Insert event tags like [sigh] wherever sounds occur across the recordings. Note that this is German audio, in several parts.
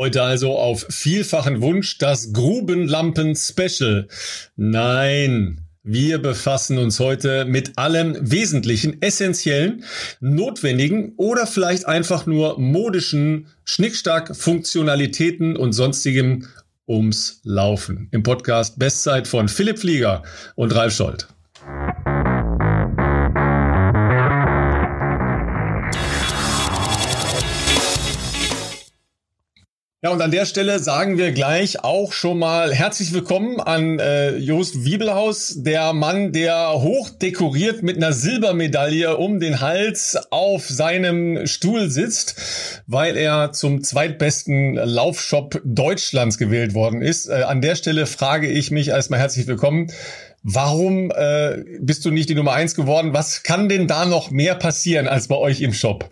Heute also auf vielfachen Wunsch das Grubenlampen-Special. Nein, wir befassen uns heute mit allem Wesentlichen, Essentiellen, Notwendigen oder vielleicht einfach nur modischen Schnickstack, Funktionalitäten und sonstigem ums Laufen. Im Podcast Bestzeit von Philipp Flieger und Ralf Scholz. Ja, und an der Stelle sagen wir gleich auch schon mal herzlich willkommen an äh, Jost Wiebelhaus, der Mann, der hoch dekoriert mit einer Silbermedaille um den Hals auf seinem Stuhl sitzt, weil er zum zweitbesten Laufshop Deutschlands gewählt worden ist. Äh, an der Stelle frage ich mich erstmal herzlich willkommen. Warum äh, bist du nicht die Nummer eins geworden? Was kann denn da noch mehr passieren als bei euch im Shop?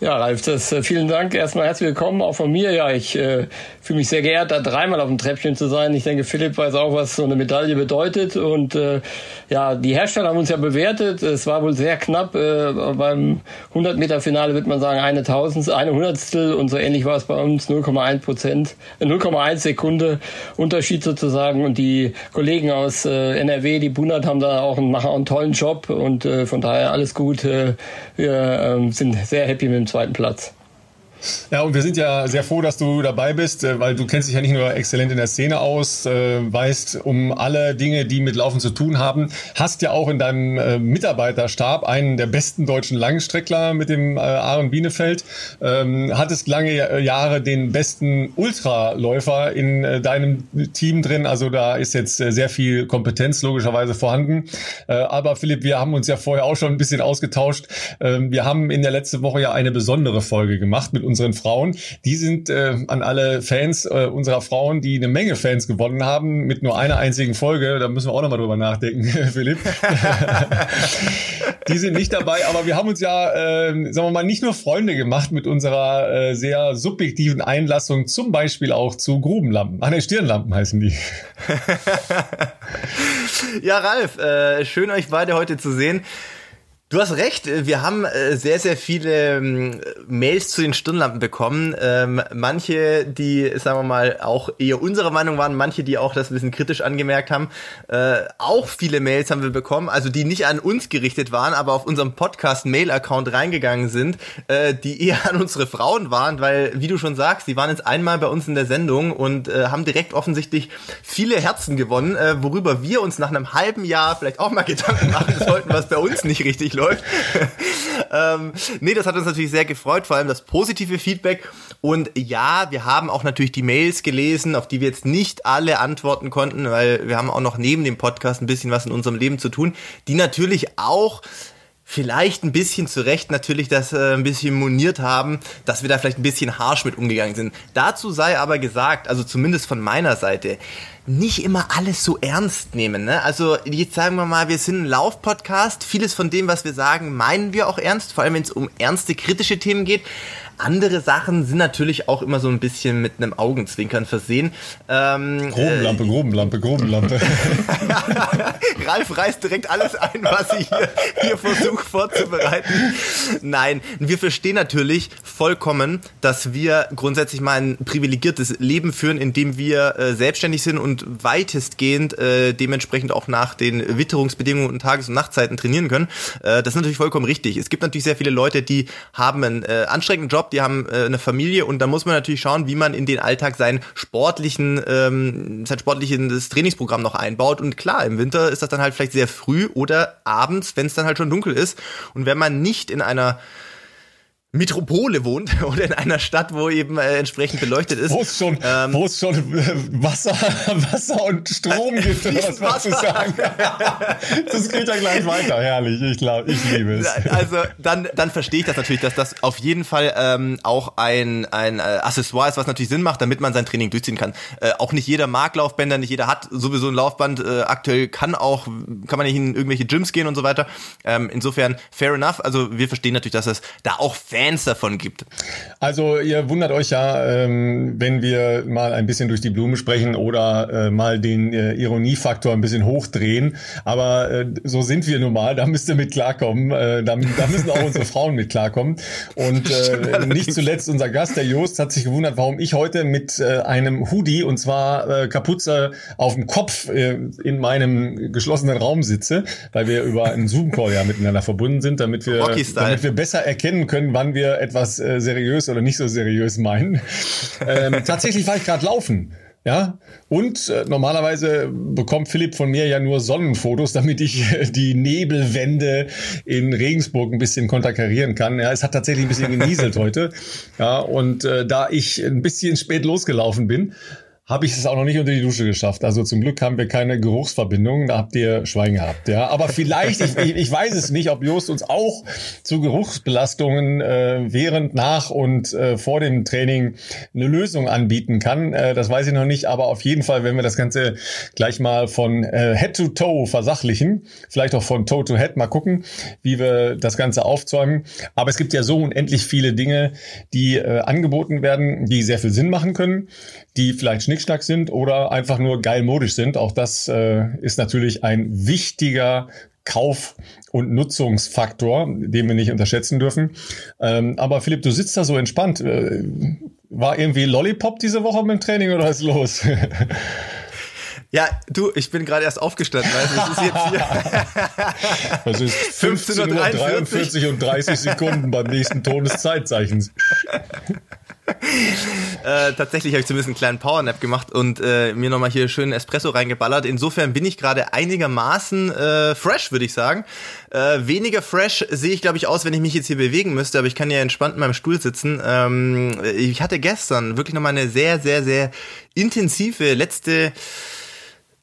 Ja, Ralf, das, äh, vielen Dank. Erstmal herzlich willkommen auch von mir. Ja, ich äh, fühle mich sehr geehrt, da dreimal auf dem Treppchen zu sein. Ich denke, Philipp weiß auch, was so eine Medaille bedeutet. Und äh, ja, die Hersteller haben uns ja bewertet. Es war wohl sehr knapp. Äh, beim 100-Meter-Finale wird man sagen, eine Tausendstel, eine Hundertstel. Und so ähnlich war es bei uns 0,1 Prozent, 0,1 äh, Sekunde Unterschied sozusagen. Und die Kollegen aus äh, NRW, die Bunat, haben da auch einen, machen auch einen tollen Job. Und äh, von daher alles gut. Äh, wir äh, sind sehr happy mit dem zweiten Platz. Ja, und wir sind ja sehr froh, dass du dabei bist, äh, weil du kennst dich ja nicht nur exzellent in der Szene aus, äh, weißt um alle Dinge, die mit Laufen zu tun haben, hast ja auch in deinem äh, Mitarbeiterstab einen der besten deutschen Langstreckler mit dem Aaron Bienefeld, ähm, hattest lange Jahre den besten Ultraläufer in deinem Team drin, also da ist jetzt sehr viel Kompetenz logischerweise vorhanden. Aber Philipp, wir haben uns ja vorher auch schon ein bisschen ausgetauscht. Ähm, wir haben in der letzten Woche ja eine besondere Folge gemacht mit unseren Frauen. Die sind äh, an alle Fans äh, unserer Frauen, die eine Menge Fans gewonnen haben, mit nur einer einzigen Folge. Da müssen wir auch nochmal drüber nachdenken, [laughs] Philipp. die sind nicht dabei, aber wir haben uns ja, äh, sagen wir mal, nicht nur Freunde gemacht mit unserer äh, sehr subjektiven Einlassung, zum Beispiel auch zu Grubenlampen. Ach ne, Stirnlampen heißen die. [laughs] ja, Ralf, äh, schön euch beide heute zu sehen. Du hast recht, wir haben äh, sehr, sehr viele ähm, Mails zu den Stirnlampen bekommen. Ähm, manche, die, sagen wir mal, auch eher unserer Meinung waren, manche, die auch das ein bisschen kritisch angemerkt haben. Äh, auch viele Mails haben wir bekommen, also die nicht an uns gerichtet waren, aber auf unserem Podcast-Mail-Account reingegangen sind, äh, die eher [laughs] an unsere Frauen waren, weil, wie du schon sagst, die waren jetzt einmal bei uns in der Sendung und haben direkt offensichtlich viele Herzen gewonnen, worüber wir uns nach einem halben Jahr vielleicht auch mal [laughs] Gedanken machen sollten, was bei uns nicht richtig läuft. [laughs] ähm, nee, das hat uns natürlich sehr gefreut, vor allem das positive Feedback. Und ja, wir haben auch natürlich die Mails gelesen, auf die wir jetzt nicht alle antworten konnten, weil wir haben auch noch neben dem Podcast ein bisschen was in unserem Leben zu tun, die natürlich auch vielleicht ein bisschen zu Recht natürlich das äh, ein bisschen moniert haben, dass wir da vielleicht ein bisschen harsh mit umgegangen sind. Dazu sei aber gesagt, also zumindest von meiner Seite, nicht immer alles so ernst nehmen. Ne? Also jetzt sagen wir mal, wir sind ein Laufpodcast. Vieles von dem, was wir sagen, meinen wir auch ernst, vor allem wenn es um ernste, kritische Themen geht. Andere Sachen sind natürlich auch immer so ein bisschen mit einem Augenzwinkern versehen. Ähm, Grubenlampe, äh, Grubenlampe, Grubenlampe. [laughs] Ralf reißt direkt alles ein, was ich hier, hier versuche vorzubereiten. Nein, wir verstehen natürlich vollkommen, dass wir grundsätzlich mal ein privilegiertes Leben führen, in dem wir äh, selbstständig sind und weitestgehend äh, dementsprechend auch nach den Witterungsbedingungen und Tages- und Nachtzeiten trainieren können. Äh, das ist natürlich vollkommen richtig. Es gibt natürlich sehr viele Leute, die haben einen äh, anstrengenden Job, die haben äh, eine Familie und da muss man natürlich schauen, wie man in den Alltag seinen sportlichen, ähm, sein sportliches Trainingsprogramm noch einbaut. Und klar, im Winter ist das dann halt vielleicht sehr früh oder abends, wenn es dann halt schon dunkel ist. Und wenn man nicht in einer Metropole wohnt [laughs] oder in einer Stadt, wo eben äh, entsprechend beleuchtet ist. Wo es schon, ähm, wo es schon äh, Wasser, [laughs] Wasser und Strom [laughs] gibt, oder was wolltest du sagen? das geht ja gleich weiter, herrlich. Ich glaube, ich liebe es. Also dann, dann verstehe ich das natürlich, dass das auf jeden Fall ähm, auch ein, ein äh, Accessoire ist, was natürlich Sinn macht, damit man sein Training durchziehen kann. Äh, auch nicht jeder mag Laufbänder, nicht jeder hat sowieso ein Laufband. Äh, aktuell kann auch, kann man nicht in irgendwelche Gyms gehen und so weiter. Ähm, insofern fair enough. Also wir verstehen natürlich, dass das da auch fair Fans davon gibt. Also ihr wundert euch ja, ähm, wenn wir mal ein bisschen durch die Blume sprechen oder äh, mal den äh, Ironiefaktor ein bisschen hochdrehen. Aber äh, so sind wir nun mal, da müsst ihr mit klarkommen. Da, da müssen auch unsere Frauen mit klarkommen. Und nicht zuletzt unser Gast, der Jost, hat sich gewundert, warum ich heute mit einem Hoodie und zwar Kapuze auf dem Kopf in meinem geschlossenen Raum sitze, weil wir über einen Zoom-Call ja miteinander verbunden sind, damit wir, damit wir besser erkennen können, wann wir etwas äh, seriös oder nicht so seriös meinen. Ähm, [laughs] tatsächlich war ich gerade laufen. Ja, und äh, normalerweise bekommt Philipp von mir ja nur Sonnenfotos, damit ich äh, die Nebelwände in Regensburg ein bisschen konterkarieren kann. Ja, es hat tatsächlich ein bisschen genieselt [laughs] heute. Ja, und äh, da ich ein bisschen spät losgelaufen bin, habe ich es auch noch nicht unter die Dusche geschafft. Also zum Glück haben wir keine Geruchsverbindung. Da habt ihr Schwein gehabt. Ja, aber vielleicht, ich, ich, ich weiß es nicht, ob Jost uns auch zu Geruchsbelastungen äh, während, nach und äh, vor dem Training eine Lösung anbieten kann. Äh, das weiß ich noch nicht, aber auf jeden Fall, wenn wir das Ganze gleich mal von äh, Head to Toe versachlichen, vielleicht auch von Toe to Head mal gucken, wie wir das Ganze aufzäumen. Aber es gibt ja so unendlich viele Dinge, die äh, angeboten werden, die sehr viel Sinn machen können die vielleicht Schnickschnack sind oder einfach nur geil modisch sind. Auch das äh, ist natürlich ein wichtiger Kauf- und Nutzungsfaktor, den wir nicht unterschätzen dürfen. Ähm, aber Philipp, du sitzt da so entspannt. Äh, war irgendwie Lollipop diese Woche mit dem Training oder was ist los? [laughs] Ja, du, ich bin gerade erst aufgestanden, weil es ist jetzt hier. [laughs] Das ist [laughs] 15.43 Uhr und 30 Sekunden beim nächsten Ton des Zeitzeichens. Äh, tatsächlich habe ich zumindest einen kleinen Powernap gemacht und äh, mir nochmal hier schön Espresso reingeballert. Insofern bin ich gerade einigermaßen äh, fresh, würde ich sagen. Äh, weniger fresh sehe ich, glaube ich, aus, wenn ich mich jetzt hier bewegen müsste, aber ich kann ja entspannt in meinem Stuhl sitzen. Ähm, ich hatte gestern wirklich nochmal eine sehr, sehr, sehr intensive letzte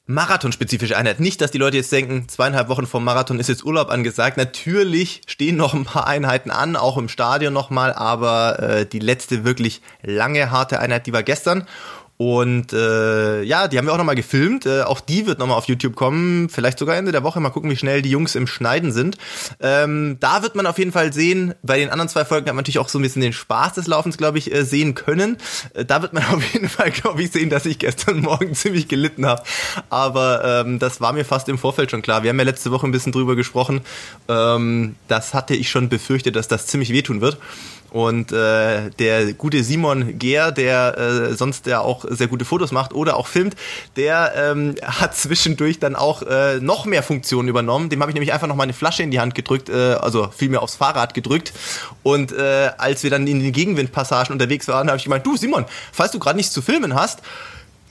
marathonspezifische Einheit. Nicht, dass die Leute jetzt denken, zweieinhalb Wochen vor Marathon ist jetzt Urlaub angesagt. Natürlich stehen noch ein paar Einheiten an, auch im Stadion nochmal, aber äh, die letzte wirklich lange, harte Einheit, die war gestern. Und äh, ja, die haben wir auch nochmal gefilmt. Äh, auch die wird nochmal auf YouTube kommen. Vielleicht sogar Ende der Woche. Mal gucken, wie schnell die Jungs im Schneiden sind. Ähm, da wird man auf jeden Fall sehen. Bei den anderen zwei Folgen hat man natürlich auch so ein bisschen den Spaß des Laufens, glaube ich, äh, sehen können. Äh, da wird man [laughs] auf jeden Fall, glaube ich, sehen, dass ich gestern [laughs] Morgen ziemlich gelitten habe. Aber ähm, das war mir fast im Vorfeld schon klar. Wir haben ja letzte Woche ein bisschen drüber gesprochen. Ähm, das hatte ich schon befürchtet, dass das ziemlich wehtun wird. Und äh, der gute Simon Gehr, der äh, sonst ja auch sehr gute Fotos macht oder auch filmt, der ähm, [laughs] hat zwischendurch dann auch äh, noch mehr Funktionen übernommen. Dem habe ich nämlich einfach noch mal eine Flasche in die Hand gedrückt, äh, also vielmehr aufs Fahrrad gedrückt. Und äh, als wir dann in den Gegenwindpassagen unterwegs waren, habe ich gemeint, du Simon, falls du gerade nichts zu filmen hast,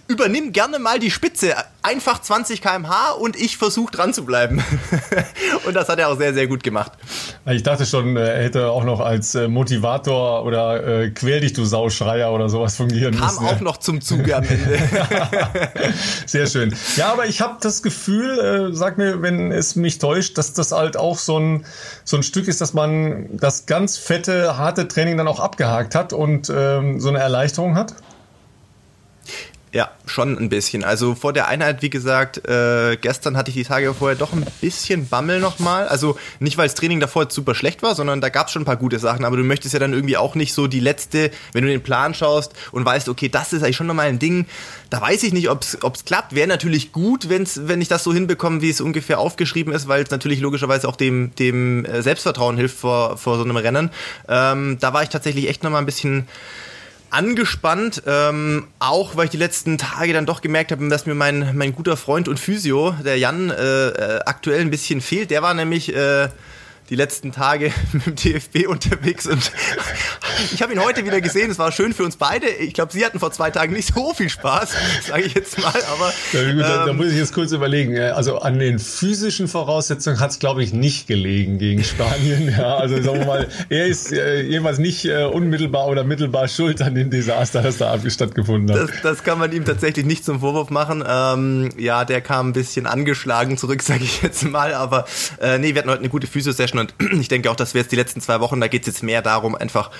übernimm gerne mal die Spitze, einfach 20 km/h und ich versuche dran zu bleiben. [laughs] und das hat er auch sehr, sehr gut gemacht. Ich dachte schon, er hätte auch noch als äh, Motivator oder äh, Quäl dich, du Sauschreier oder sowas fungieren Kam müssen. Kam auch noch zum Zuge am Ende. [laughs] sehr schön. Ja, aber ich habe das Gefühl, äh, sag mir, wenn es mich täuscht, dass das halt auch so ein, so ein Stück ist, dass man das ganz fette, harte Training dann auch abgehakt hat und ähm, so eine Erleichterung hat. Ja, schon ein bisschen. Also vor der Einheit, wie gesagt, äh, gestern hatte ich die Tage vorher doch ein bisschen Bammel nochmal. Also nicht, weil das Training davor super schlecht war, sondern da gab es schon ein paar gute Sachen. Aber du möchtest ja dann irgendwie auch nicht so die letzte, wenn du den Plan schaust und weißt, okay, das ist eigentlich schon nochmal ein Ding. Da weiß ich nicht, ob es klappt. Wäre natürlich gut, wenn's, wenn ich das so hinbekomme, wie es ungefähr aufgeschrieben ist, weil es natürlich logischerweise auch dem, dem äh, Selbstvertrauen hilft vor, vor so einem Rennen. Ähm, da war ich tatsächlich echt nochmal ein bisschen angespannt, ähm, auch weil ich die letzten Tage dann doch gemerkt habe, dass mir mein, mein guter Freund und Physio, der Jan, äh, äh, aktuell ein bisschen fehlt. Der war nämlich äh, die letzten Tage [laughs] mit dem DFB unterwegs und [laughs] ich habe ihn heute wieder gesehen. Es war schön für uns beide. Ich glaube, Sie hatten vor zwei Tagen nicht so viel Spaß, [laughs] sage ich jetzt mal. Aber ja, gut, da, da, ähm, muss ich jetzt kurz überlegen. Also an den physischen Voraussetzungen hat es, glaube ich, nicht gelegen gegen Spanien. Ja, also sagen wir mal, er ist äh, jeweils nicht äh, unmittelbar oder mittelbar schuld an dem Desaster, das da stattgefunden hat. Das, das kann man ihm tatsächlich nicht zum Vorwurf machen. Ähm, ja, der kam ein bisschen angeschlagen zurück, sage ich jetzt mal. Aber äh, nee, wir hatten heute eine gute Physio-Session Session und [clears throat] ich denke auch, dass wir jetzt die letzten zwei Wochen, da geht es jetzt mehr darum, einfach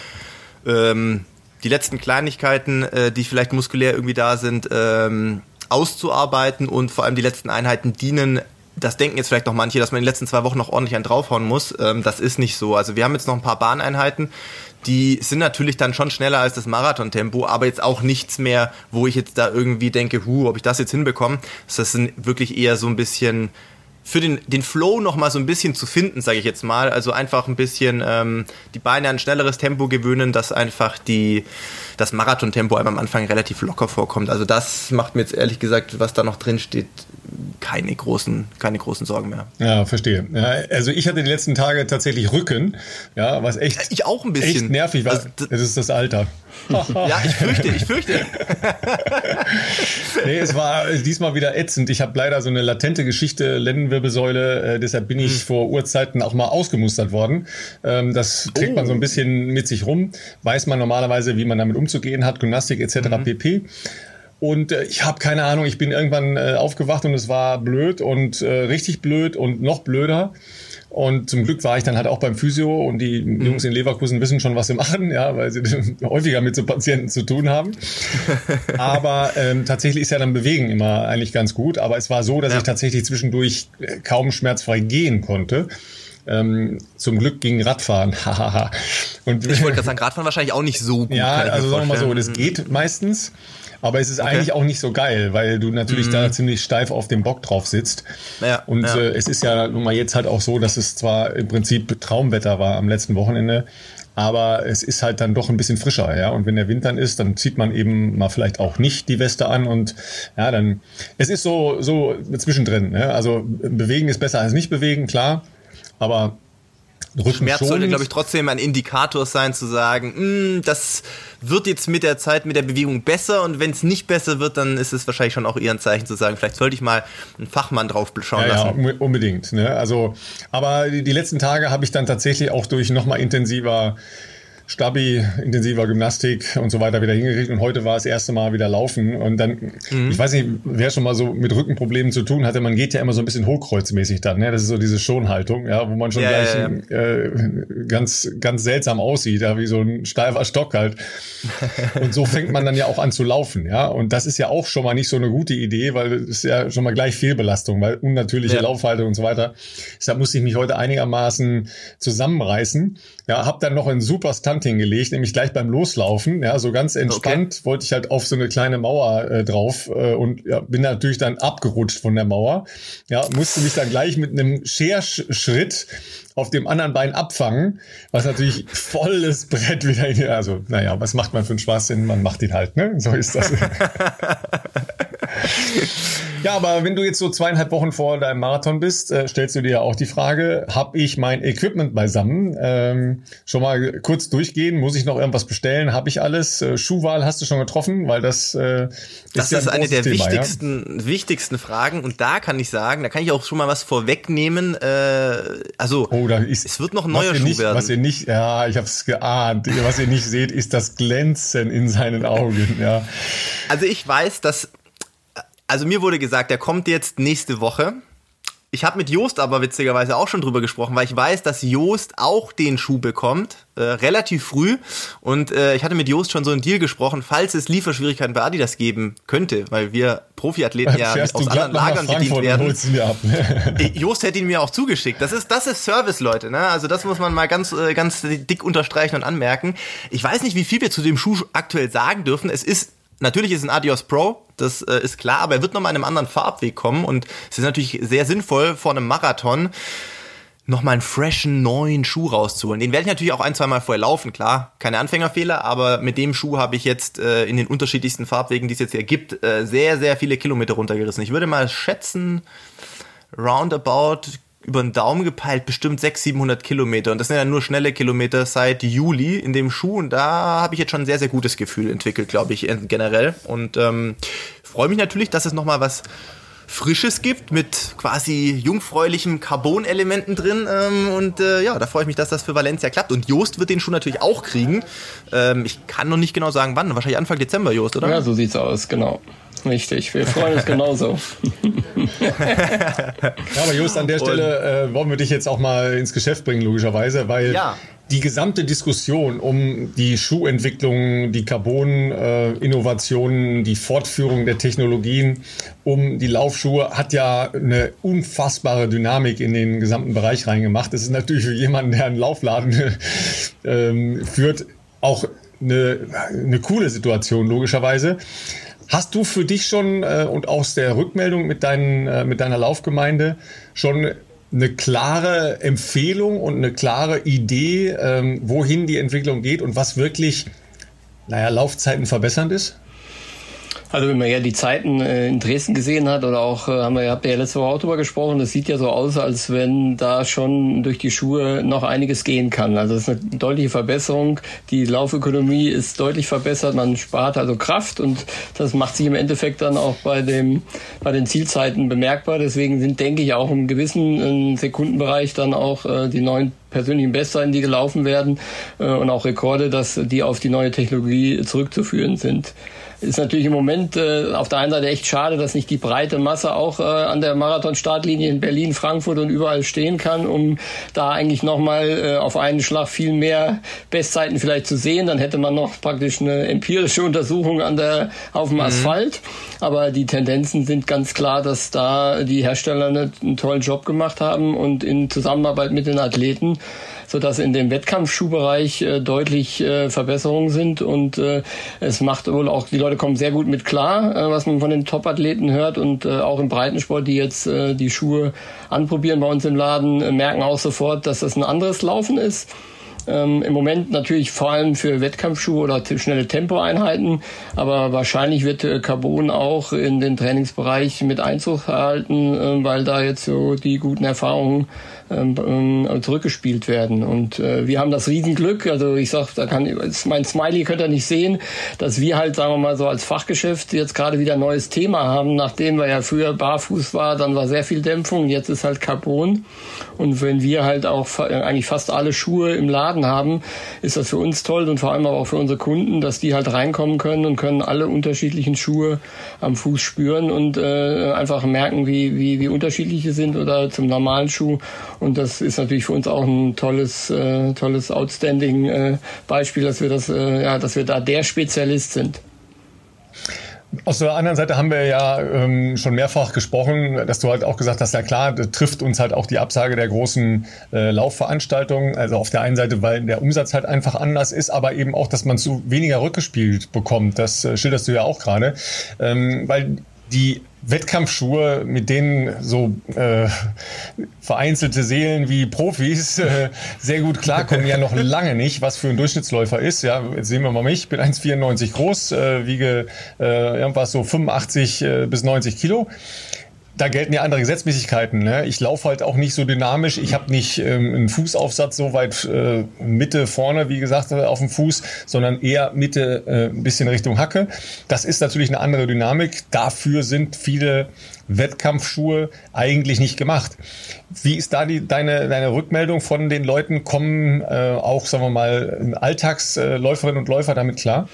ähm, die letzten Kleinigkeiten, äh, die vielleicht muskulär irgendwie da sind, ähm, auszuarbeiten und vor allem die letzten Einheiten dienen das denken jetzt vielleicht noch manche, dass man in den letzten zwei Wochen noch ordentlich einen draufhauen muss. Ähm, das ist nicht so. Also wir haben jetzt noch ein paar Bahneinheiten, die sind natürlich dann schon schneller als das Marathontempo, aber jetzt auch nichts mehr, wo ich jetzt da irgendwie denke, hu, ob ich das jetzt hinbekomme. Das sind wirklich eher so ein bisschen für den, den Flow noch mal so ein bisschen zu finden, sage ich jetzt mal. Also einfach ein bisschen ähm, die Beine an ein schnelleres Tempo gewöhnen, dass einfach die, das Marathontempo einem am Anfang relativ locker vorkommt. Also das macht mir jetzt ehrlich gesagt, was da noch drin steht, keine großen, keine großen Sorgen mehr. Ja, verstehe. Ja, also ich hatte die letzten Tage tatsächlich Rücken, ja, was echt, ich auch ein bisschen. echt nervig war. Also, das ist das Alter. [laughs] ja, ich fürchte, ich fürchte. nee, es war diesmal wieder ätzend. Ich habe leider so eine latente Geschichte, Lendenwirbelsäule, äh, deshalb bin ich hm. vor Urzeiten auch mal ausgemustert worden. Ähm, das trägt oh. man so ein bisschen mit sich rum, weiß man normalerweise, wie man damit umzugehen hat, Gymnastik etc. Mhm. pp. Und äh, ich habe keine Ahnung, ich bin irgendwann äh, aufgewacht und es war blöd und äh, richtig blöd und noch blöder. Und zum Glück war ich dann halt auch beim Physio und die mhm. Jungs in Leverkusen wissen schon, was sie machen, ja, weil sie [laughs] häufiger mit so Patienten zu tun haben. [laughs] Aber ähm, tatsächlich ist ja dann Bewegen immer eigentlich ganz gut. Aber es war so, dass ja. ich tatsächlich zwischendurch äh, kaum schmerzfrei gehen konnte. Ähm, zum Glück ging Radfahren. [laughs] und ich wollte gerade sagen, Radfahren wahrscheinlich auch nicht so gut. Ja, also sagen wir mal so, das geht meistens. Aber es ist okay. eigentlich auch nicht so geil, weil du natürlich mm. da ziemlich steif auf dem Bock drauf sitzt. Ja, und ja. Äh, es ist ja nun mal jetzt halt auch so, dass es zwar im Prinzip Traumwetter war am letzten Wochenende, aber es ist halt dann doch ein bisschen frischer, ja. Und wenn der Wind dann ist, dann zieht man eben mal vielleicht auch nicht die Weste an und ja, dann es ist so so zwischendrin. Ne? Also bewegen ist besser als nicht bewegen, klar. Aber Schmerz sollte, glaube ich, trotzdem ein Indikator sein, zu sagen, hm, das wird jetzt mit der Zeit, mit der Bewegung besser und wenn es nicht besser wird, dann ist es wahrscheinlich schon auch eher ein Zeichen zu sagen, vielleicht sollte ich mal einen Fachmann drauf schauen ja, lassen. Ja, unbedingt. Ne? Also, aber die, die letzten Tage habe ich dann tatsächlich auch durch nochmal intensiver Stabi, intensiver Gymnastik und so weiter wieder hingekriegt und heute war das erste Mal wieder laufen und dann, mhm. ich weiß nicht, wer schon mal so mit Rückenproblemen zu tun hatte, man geht ja immer so ein bisschen hochkreuzmäßig dann, ne? das ist so diese Schonhaltung, ja, wo man schon ja, gleich ja, ja. Äh, ganz, ganz seltsam aussieht, ja, wie so ein steifer Stock halt und so fängt man dann ja auch an zu laufen, ja, und das ist ja auch schon mal nicht so eine gute Idee, weil es ist ja schon mal gleich Fehlbelastung, weil unnatürliche Laufhaltung und so weiter, deshalb musste ich mich heute einigermaßen zusammenreißen, ja, hab dann noch einen super Stunt Kant hingelegt, nämlich gleich beim Loslaufen. Ja, so ganz entspannt okay. wollte ich halt auf so eine kleine Mauer äh, drauf äh, und ja, bin natürlich dann abgerutscht von der Mauer. Ja, musste mich dann gleich mit einem Scherschritt auf dem anderen Bein abfangen, was natürlich volles Brett wieder in, also, naja, was macht man für einen Schwachsinn? Man macht ihn halt, ne? So ist das. [laughs] ja, aber wenn du jetzt so zweieinhalb Wochen vor deinem Marathon bist, äh, stellst du dir ja auch die Frage, habe ich mein Equipment beisammen? Ähm, schon mal kurz durchgehen, muss ich noch irgendwas bestellen? Habe ich alles? Äh, Schuhwahl hast du schon getroffen? Weil das äh, ist Das ja ist eine der Thema, wichtigsten, ja? wichtigsten Fragen und da kann ich sagen, da kann ich auch schon mal was vorwegnehmen. Äh, also oh, ist, es wird noch ein neuer Schuh nicht, werden. Was ihr nicht, ja, ich habe es geahnt. Was ihr nicht seht, ist das Glänzen in seinen Augen. Ja. Also ich weiß, dass also mir wurde gesagt, er kommt jetzt nächste Woche. Ich habe mit Joost aber witzigerweise auch schon drüber gesprochen, weil ich weiß, dass Joost auch den Schuh bekommt, äh, relativ früh. Und äh, ich hatte mit Joost schon so einen Deal gesprochen, falls es Lieferschwierigkeiten bei Adidas geben könnte, weil wir Profiathleten [laughs] ja aus anderen Lagern bedient werden. Ab, ne? Joost hätte ihn mir auch zugeschickt. Das ist, das ist Service, Leute. Ne? Also das muss man mal ganz, äh, ganz dick unterstreichen und anmerken. Ich weiß nicht, wie viel wir zu dem Schuh aktuell sagen dürfen. Es ist Natürlich ist ein Adios Pro, das äh, ist klar, aber er wird nochmal in einem anderen Farbweg kommen und es ist natürlich sehr sinnvoll vor einem Marathon nochmal einen freshen neuen Schuh rauszuholen. Den werde ich natürlich auch ein, zwei Mal vorher laufen, klar, keine Anfängerfehler, aber mit dem Schuh habe ich jetzt äh, in den unterschiedlichsten Farbwegen, die es jetzt hier gibt, äh, sehr, sehr viele Kilometer runtergerissen. Ich würde mal schätzen, roundabout über den Daumen gepeilt bestimmt 600, 700 Kilometer. Und das sind ja nur schnelle Kilometer seit Juli in dem Schuh. Und da habe ich jetzt schon ein sehr, sehr gutes Gefühl entwickelt, glaube ich, generell. Und ähm, freue mich natürlich, dass es nochmal was Frisches gibt mit quasi jungfräulichen Carbon-Elementen drin. Ähm, und äh, ja, da freue ich mich, dass das für Valencia klappt. Und Joost wird den Schuh natürlich auch kriegen. Ähm, ich kann noch nicht genau sagen, wann. Wahrscheinlich Anfang Dezember, Joost, oder? Ja, so sieht's aus, genau. Richtig, wir freuen uns genauso. ja, aber Just, an der Stelle äh, wollen wir dich jetzt auch mal ins Geschäft bringen, logischerweise, weil ja. die gesamte Diskussion um die Schuhentwicklung, die Carbon-Innovationen, die Fortführung der Technologien um die Laufschuhe hat ja eine unfassbare Dynamik in den gesamten Bereich reingemacht. Das ist natürlich für jemanden, der einen Laufladen [laughs] ähm, führt, auch eine, eine coole Situation, logischerweise. Hast du für dich schon äh, und aus der Rückmeldung mit, deinen, äh, mit deiner Laufgemeinde schon eine klare Empfehlung und eine klare Idee, ähm, wohin die Entwicklung geht und was wirklich, naja, Laufzeiten verbessernd ist? Also wenn man ja die Zeiten äh, in Dresden gesehen hat oder auch, äh, haben wir, habt ihr ja letzte Woche auch drüber gesprochen, das sieht ja so aus, als wenn da schon durch die Schuhe noch einiges gehen kann. Also es ist eine deutliche Verbesserung. Die Laufökonomie ist deutlich verbessert, man spart also Kraft und das macht sich im Endeffekt dann auch bei dem, bei den Zielzeiten bemerkbar. Deswegen sind, denke ich, auch im gewissen Sekundenbereich dann auch äh, die neuen persönlichen Bestzeiten, die gelaufen werden äh, und auch Rekorde, dass die auf die neue Technologie zurückzuführen sind. Ist natürlich im Moment äh, auf der einen Seite echt schade, dass nicht die breite Masse auch äh, an der Marathon-Startlinie in Berlin, Frankfurt und überall stehen kann, um da eigentlich nochmal äh, auf einen Schlag viel mehr Bestzeiten vielleicht zu sehen. Dann hätte man noch praktisch eine empirische Untersuchung an der, auf dem mhm. Asphalt. Aber die Tendenzen sind ganz klar, dass da die Hersteller einen tollen Job gemacht haben und in Zusammenarbeit mit den Athleten sodass in dem Wettkampfschuhbereich äh, deutlich äh, Verbesserungen sind und äh, es macht wohl auch, die Leute kommen sehr gut mit klar, äh, was man von den Top-Athleten hört und äh, auch im Breitensport, die jetzt äh, die Schuhe anprobieren bei uns im Laden, äh, merken auch sofort, dass das ein anderes Laufen ist. Ähm, Im Moment natürlich vor allem für Wettkampfschuhe oder schnelle Tempoeinheiten, aber wahrscheinlich wird äh, Carbon auch in den Trainingsbereich mit Einzug erhalten, äh, weil da jetzt so die guten Erfahrungen ähm, ähm, zurückgespielt werden. Und äh, wir haben das Riesenglück, also ich sag, da kann mein Smiley könnt ihr nicht sehen, dass wir halt, sagen wir mal so als Fachgeschäft jetzt gerade wieder ein neues Thema haben, nachdem wir ja früher barfuß war, dann war sehr viel Dämpfung, jetzt ist halt Carbon. Und wenn wir halt auch eigentlich fast alle Schuhe im Laden haben, ist das für uns toll und vor allem aber auch für unsere Kunden, dass die halt reinkommen können und können alle unterschiedlichen Schuhe am Fuß spüren und äh, einfach merken, wie, wie, wie unterschiedlich sie sind oder zum normalen Schuh und das ist natürlich für uns auch ein tolles, äh, tolles Outstanding äh, Beispiel, dass wir das, äh, ja, dass wir da der Spezialist sind. Aus der anderen Seite haben wir ja ähm, schon mehrfach gesprochen, dass du halt auch gesagt hast, ja klar, trifft uns halt auch die Absage der großen äh, Laufveranstaltungen. Also auf der einen Seite, weil der Umsatz halt einfach anders ist, aber eben auch, dass man zu weniger rückgespielt bekommt. Das äh, schilderst du ja auch gerade. Ähm, weil die Wettkampfschuhe, mit denen so äh, vereinzelte Seelen wie Profis äh, sehr gut klarkommen, ja noch [laughs] lange nicht, was für ein Durchschnittsläufer ist. Ja, jetzt sehen wir mal mich, bin 1,94 groß, äh, wiege äh, irgendwas so 85 äh, bis 90 Kilo da gelten ja andere Gesetzmäßigkeiten. Ne? Ich laufe halt auch nicht so dynamisch. Ich habe nicht ähm, einen Fußaufsatz so weit äh, Mitte vorne, wie gesagt, äh, auf dem Fuß, sondern eher Mitte äh, ein bisschen Richtung Hacke. Das ist natürlich eine andere Dynamik. Dafür sind viele Wettkampfschuhe eigentlich nicht gemacht. Wie ist da die, deine, deine Rückmeldung von den Leuten? Kommen äh, auch, sagen wir mal, Alltagsläuferinnen und Läufer damit klar?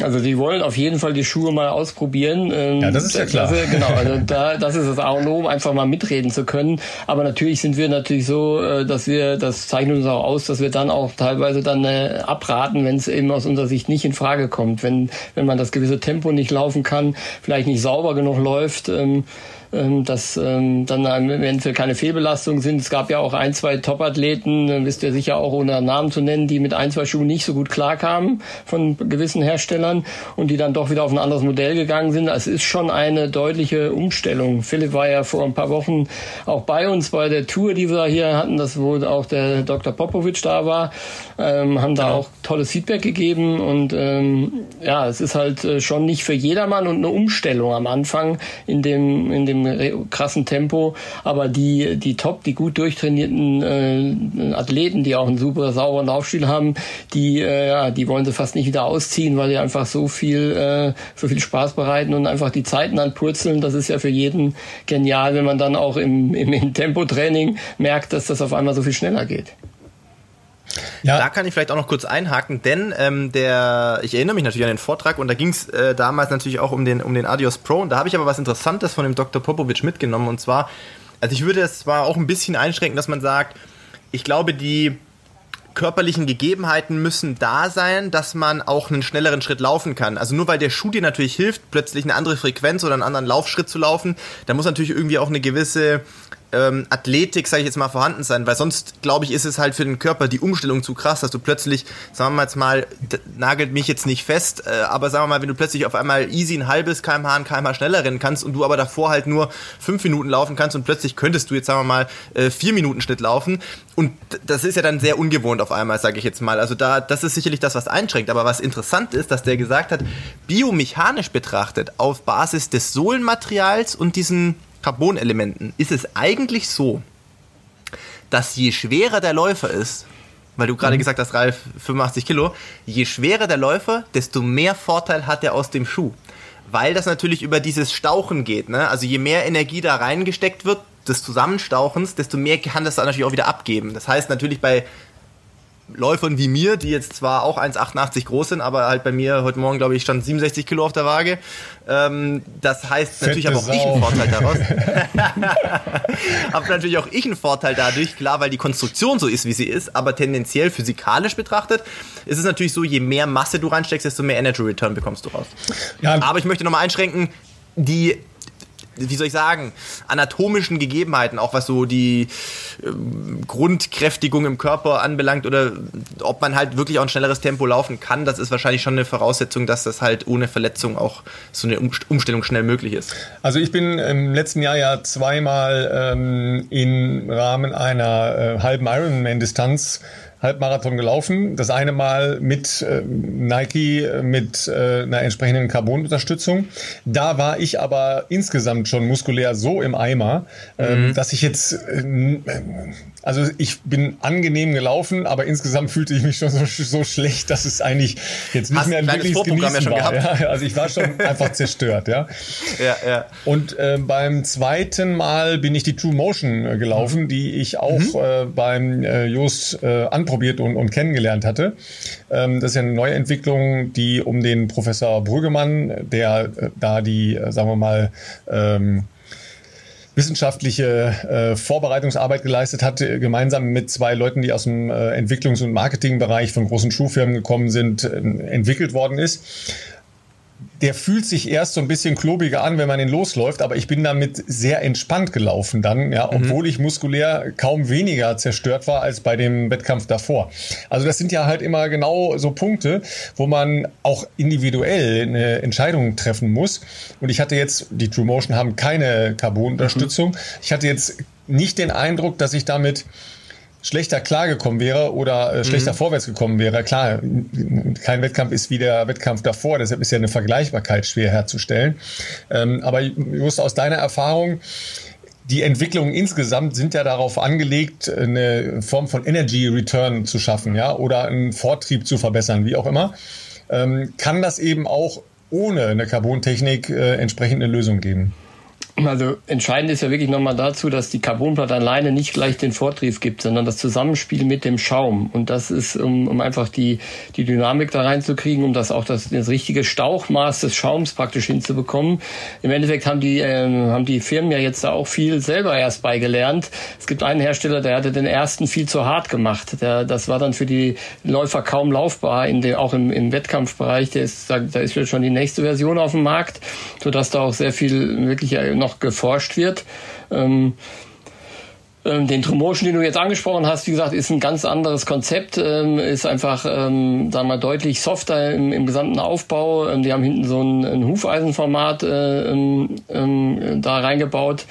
Also die wollen auf jeden Fall die Schuhe mal ausprobieren. Ähm, ja, das ist ja klar. Dafür, genau, also [laughs] da, das ist das A und O, einfach mal mitreden zu können. Aber natürlich sind wir natürlich so, äh, dass wir, das zeichnet uns auch aus, dass wir dann auch teilweise dann äh, abraten, wenn es eben aus unserer Sicht nicht in Frage kommt. Wenn, wenn man das gewisse Tempo nicht laufen kann, vielleicht nicht sauber genug läuft, ähm, dass ähm, dann eventuell keine Fehlbelastungen sind. Es gab ja auch ein, zwei Top-Athleten, äh, wisst ihr sicher auch ohne Namen zu nennen, die mit ein, zwei Schuhen nicht so gut klarkamen von gewissen Herstellern und die dann doch wieder auf ein anderes Modell gegangen sind. Es ist schon eine deutliche Umstellung. Philipp war ja vor ein paar Wochen auch bei uns bei der Tour, die wir hier hatten, das wo auch der Dr. Popovic da war, ähm, haben da ja. auch tolles Feedback gegeben und ähm, ja, es ist halt äh, schon nicht für jedermann und eine Umstellung am Anfang in dem in dem krassen Tempo, aber die, die top, die gut durchtrainierten äh, Athleten, die auch einen super sauberen Laufstil haben, die, äh, ja, die wollen sie fast nicht wieder ausziehen, weil die einfach so viel, äh, so viel Spaß bereiten und einfach die Zeiten anpurzeln. Das ist ja für jeden genial, wenn man dann auch im, im, im Tempotraining merkt, dass das auf einmal so viel schneller geht. Ja. Da kann ich vielleicht auch noch kurz einhaken, denn ähm, der, ich erinnere mich natürlich an den Vortrag und da ging es äh, damals natürlich auch um den, um den Adios Pro und da habe ich aber was Interessantes von dem Dr. Popovic mitgenommen und zwar, also ich würde es zwar auch ein bisschen einschränken, dass man sagt, ich glaube, die körperlichen Gegebenheiten müssen da sein, dass man auch einen schnelleren Schritt laufen kann. Also nur weil der Schuh dir natürlich hilft, plötzlich eine andere Frequenz oder einen anderen Laufschritt zu laufen, da muss natürlich irgendwie auch eine gewisse ähm, Athletik, sage ich jetzt mal, vorhanden sein, weil sonst, glaube ich, ist es halt für den Körper die Umstellung zu krass, dass du plötzlich, sagen wir jetzt mal, nagelt mich jetzt nicht fest, äh, aber sagen wir mal, wenn du plötzlich auf einmal easy ein halbes kmh, ein kmh schneller rennen kannst und du aber davor halt nur fünf Minuten laufen kannst und plötzlich könntest du jetzt, sagen wir mal, äh, vier Minuten Schnitt laufen und das ist ja dann sehr ungewohnt auf einmal, sage ich jetzt mal. Also da, das ist sicherlich das, was einschränkt, aber was interessant ist, dass der gesagt hat, biomechanisch betrachtet, auf Basis des Sohlenmaterials und diesen Carbonelementen ist es eigentlich so, dass je schwerer der Läufer ist, weil du gerade mhm. gesagt hast, Ralf, 85 Kilo, je schwerer der Läufer, desto mehr Vorteil hat er aus dem Schuh. Weil das natürlich über dieses Stauchen geht. Ne? Also je mehr Energie da reingesteckt wird, des Zusammenstauchens, desto mehr kann das dann natürlich auch wieder abgeben. Das heißt natürlich bei Läufern wie mir, die jetzt zwar auch 1,88 groß sind, aber halt bei mir heute Morgen, glaube ich, stand 67 Kilo auf der Waage. Ähm, das heißt Fette natürlich habe auch ich einen Vorteil daraus. [laughs] habe natürlich auch ich einen Vorteil dadurch, klar, weil die Konstruktion so ist, wie sie ist, aber tendenziell physikalisch betrachtet ist es natürlich so, je mehr Masse du reinsteckst, desto mehr Energy Return bekommst du raus. Ja. Aber ich möchte nochmal einschränken, die wie soll ich sagen, anatomischen Gegebenheiten, auch was so die äh, Grundkräftigung im Körper anbelangt oder ob man halt wirklich auch ein schnelleres Tempo laufen kann, das ist wahrscheinlich schon eine Voraussetzung, dass das halt ohne Verletzung auch so eine Umstellung schnell möglich ist. Also ich bin im letzten Jahr ja zweimal ähm, im Rahmen einer äh, halben Ironman-Distanz Halbmarathon gelaufen. Das eine Mal mit äh, Nike, mit äh, einer entsprechenden Carbon-Unterstützung. Da war ich aber insgesamt schon muskulär so im Eimer, ähm, mhm. dass ich jetzt äh, also ich bin angenehm gelaufen, aber insgesamt fühlte ich mich schon so, so schlecht, dass es eigentlich jetzt nicht Hast mehr ein wirkliches Genießen ja schon war. Ja, also ich war schon [laughs] einfach zerstört, ja. Ja, ja. Und äh, beim zweiten Mal bin ich die True Motion äh, gelaufen, die ich auch mhm. äh, beim äh, Just äh, anprobiert und, und kennengelernt hatte. Ähm, das ist ja eine neue Entwicklung, die um den Professor Brüggemann, der äh, da die, äh, sagen wir mal, ähm, wissenschaftliche äh, Vorbereitungsarbeit geleistet hat, gemeinsam mit zwei Leuten, die aus dem äh, Entwicklungs- und Marketingbereich von großen Schuhfirmen gekommen sind, äh, entwickelt worden ist der fühlt sich erst so ein bisschen klobiger an, wenn man ihn losläuft, aber ich bin damit sehr entspannt gelaufen dann, ja, mhm. obwohl ich muskulär kaum weniger zerstört war als bei dem Wettkampf davor. Also das sind ja halt immer genau so Punkte, wo man auch individuell eine Entscheidung treffen muss. Und ich hatte jetzt, die True Motion haben keine Carbon-Unterstützung. Mhm. Ich hatte jetzt nicht den Eindruck, dass ich damit schlechter klargekommen wäre oder äh, schlechter mhm. vorwärts gekommen wäre. Klar, kein Wettkampf ist wie der Wettkampf davor, deshalb ist ja eine Vergleichbarkeit schwer herzustellen. Ähm, aber just aus deiner Erfahrung, die Entwicklungen insgesamt sind ja darauf angelegt, eine Form von Energy Return zu schaffen, ja, oder einen Vortrieb zu verbessern, wie auch immer. Ähm, kann das eben auch ohne eine Carbontechnik äh, entsprechend eine Lösung geben? Also entscheidend ist ja wirklich nochmal dazu, dass die Carbonplatte alleine nicht gleich den Vortrieb gibt, sondern das Zusammenspiel mit dem Schaum. Und das ist, um, um einfach die, die Dynamik da reinzukriegen, um das auch das, das richtige Stauchmaß des Schaums praktisch hinzubekommen. Im Endeffekt haben die, äh, haben die Firmen ja jetzt da auch viel selber erst beigelernt. Es gibt einen Hersteller, der hatte den ersten viel zu hart gemacht. Der, das war dann für die Läufer kaum laufbar, in der, auch im, im Wettkampfbereich. Der ist, da, da ist jetzt schon die nächste Version auf dem Markt, sodass da auch sehr viel wirklich noch noch geforscht wird. Ähm, ähm, den True den du jetzt angesprochen hast, wie gesagt, ist ein ganz anderes Konzept, ähm, ist einfach, ähm, sagen wir mal, deutlich softer im, im gesamten Aufbau. Die haben hinten so ein, ein Hufeisenformat äh, da reingebaut.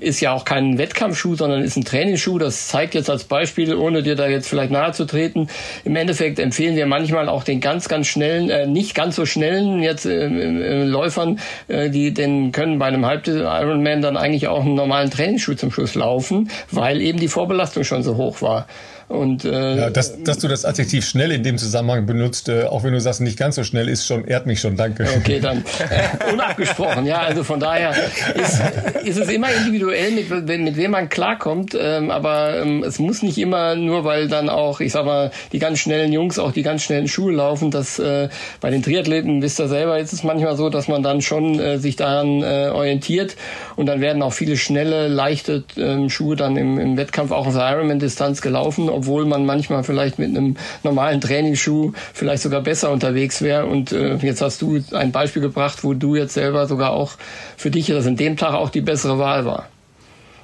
Ist ja auch kein Wettkampfschuh, sondern ist ein Trainingsschuh. Das zeigt jetzt als Beispiel, ohne dir da jetzt vielleicht nahe zu treten. Im Endeffekt empfehlen wir manchmal auch den ganz, ganz schnellen, äh, nicht ganz so schnellen jetzt äh, Läufern, äh, die den können bei einem Halb Ironman dann eigentlich auch einen normalen Trainingsschuh zum Schluss laufen weil eben die Vorbelastung schon so hoch war. Und, äh, ja, dass, dass du das Adjektiv schnell in dem Zusammenhang benutzt, äh, auch wenn du sagst, nicht ganz so schnell, ist schon, ehrt mich schon, danke. Okay, dann äh, [laughs] unabgesprochen, ja, also von daher ist, ist es immer individuell, mit, mit wem man klarkommt, ähm, aber ähm, es muss nicht immer nur, weil dann auch, ich sag mal, die ganz schnellen Jungs auch die ganz schnellen Schuhe laufen, dass äh, bei den Triathleten, wisst ihr selber, ist es manchmal so, dass man dann schon äh, sich daran äh, orientiert und dann werden auch viele schnelle, leichte äh, Schuhe dann im, im Wettkampf auch auf der Ironman-Distanz gelaufen obwohl man manchmal vielleicht mit einem normalen Trainingsschuh vielleicht sogar besser unterwegs wäre. Und äh, jetzt hast du ein Beispiel gebracht, wo du jetzt selber sogar auch für dich das in dem Tag auch die bessere Wahl war.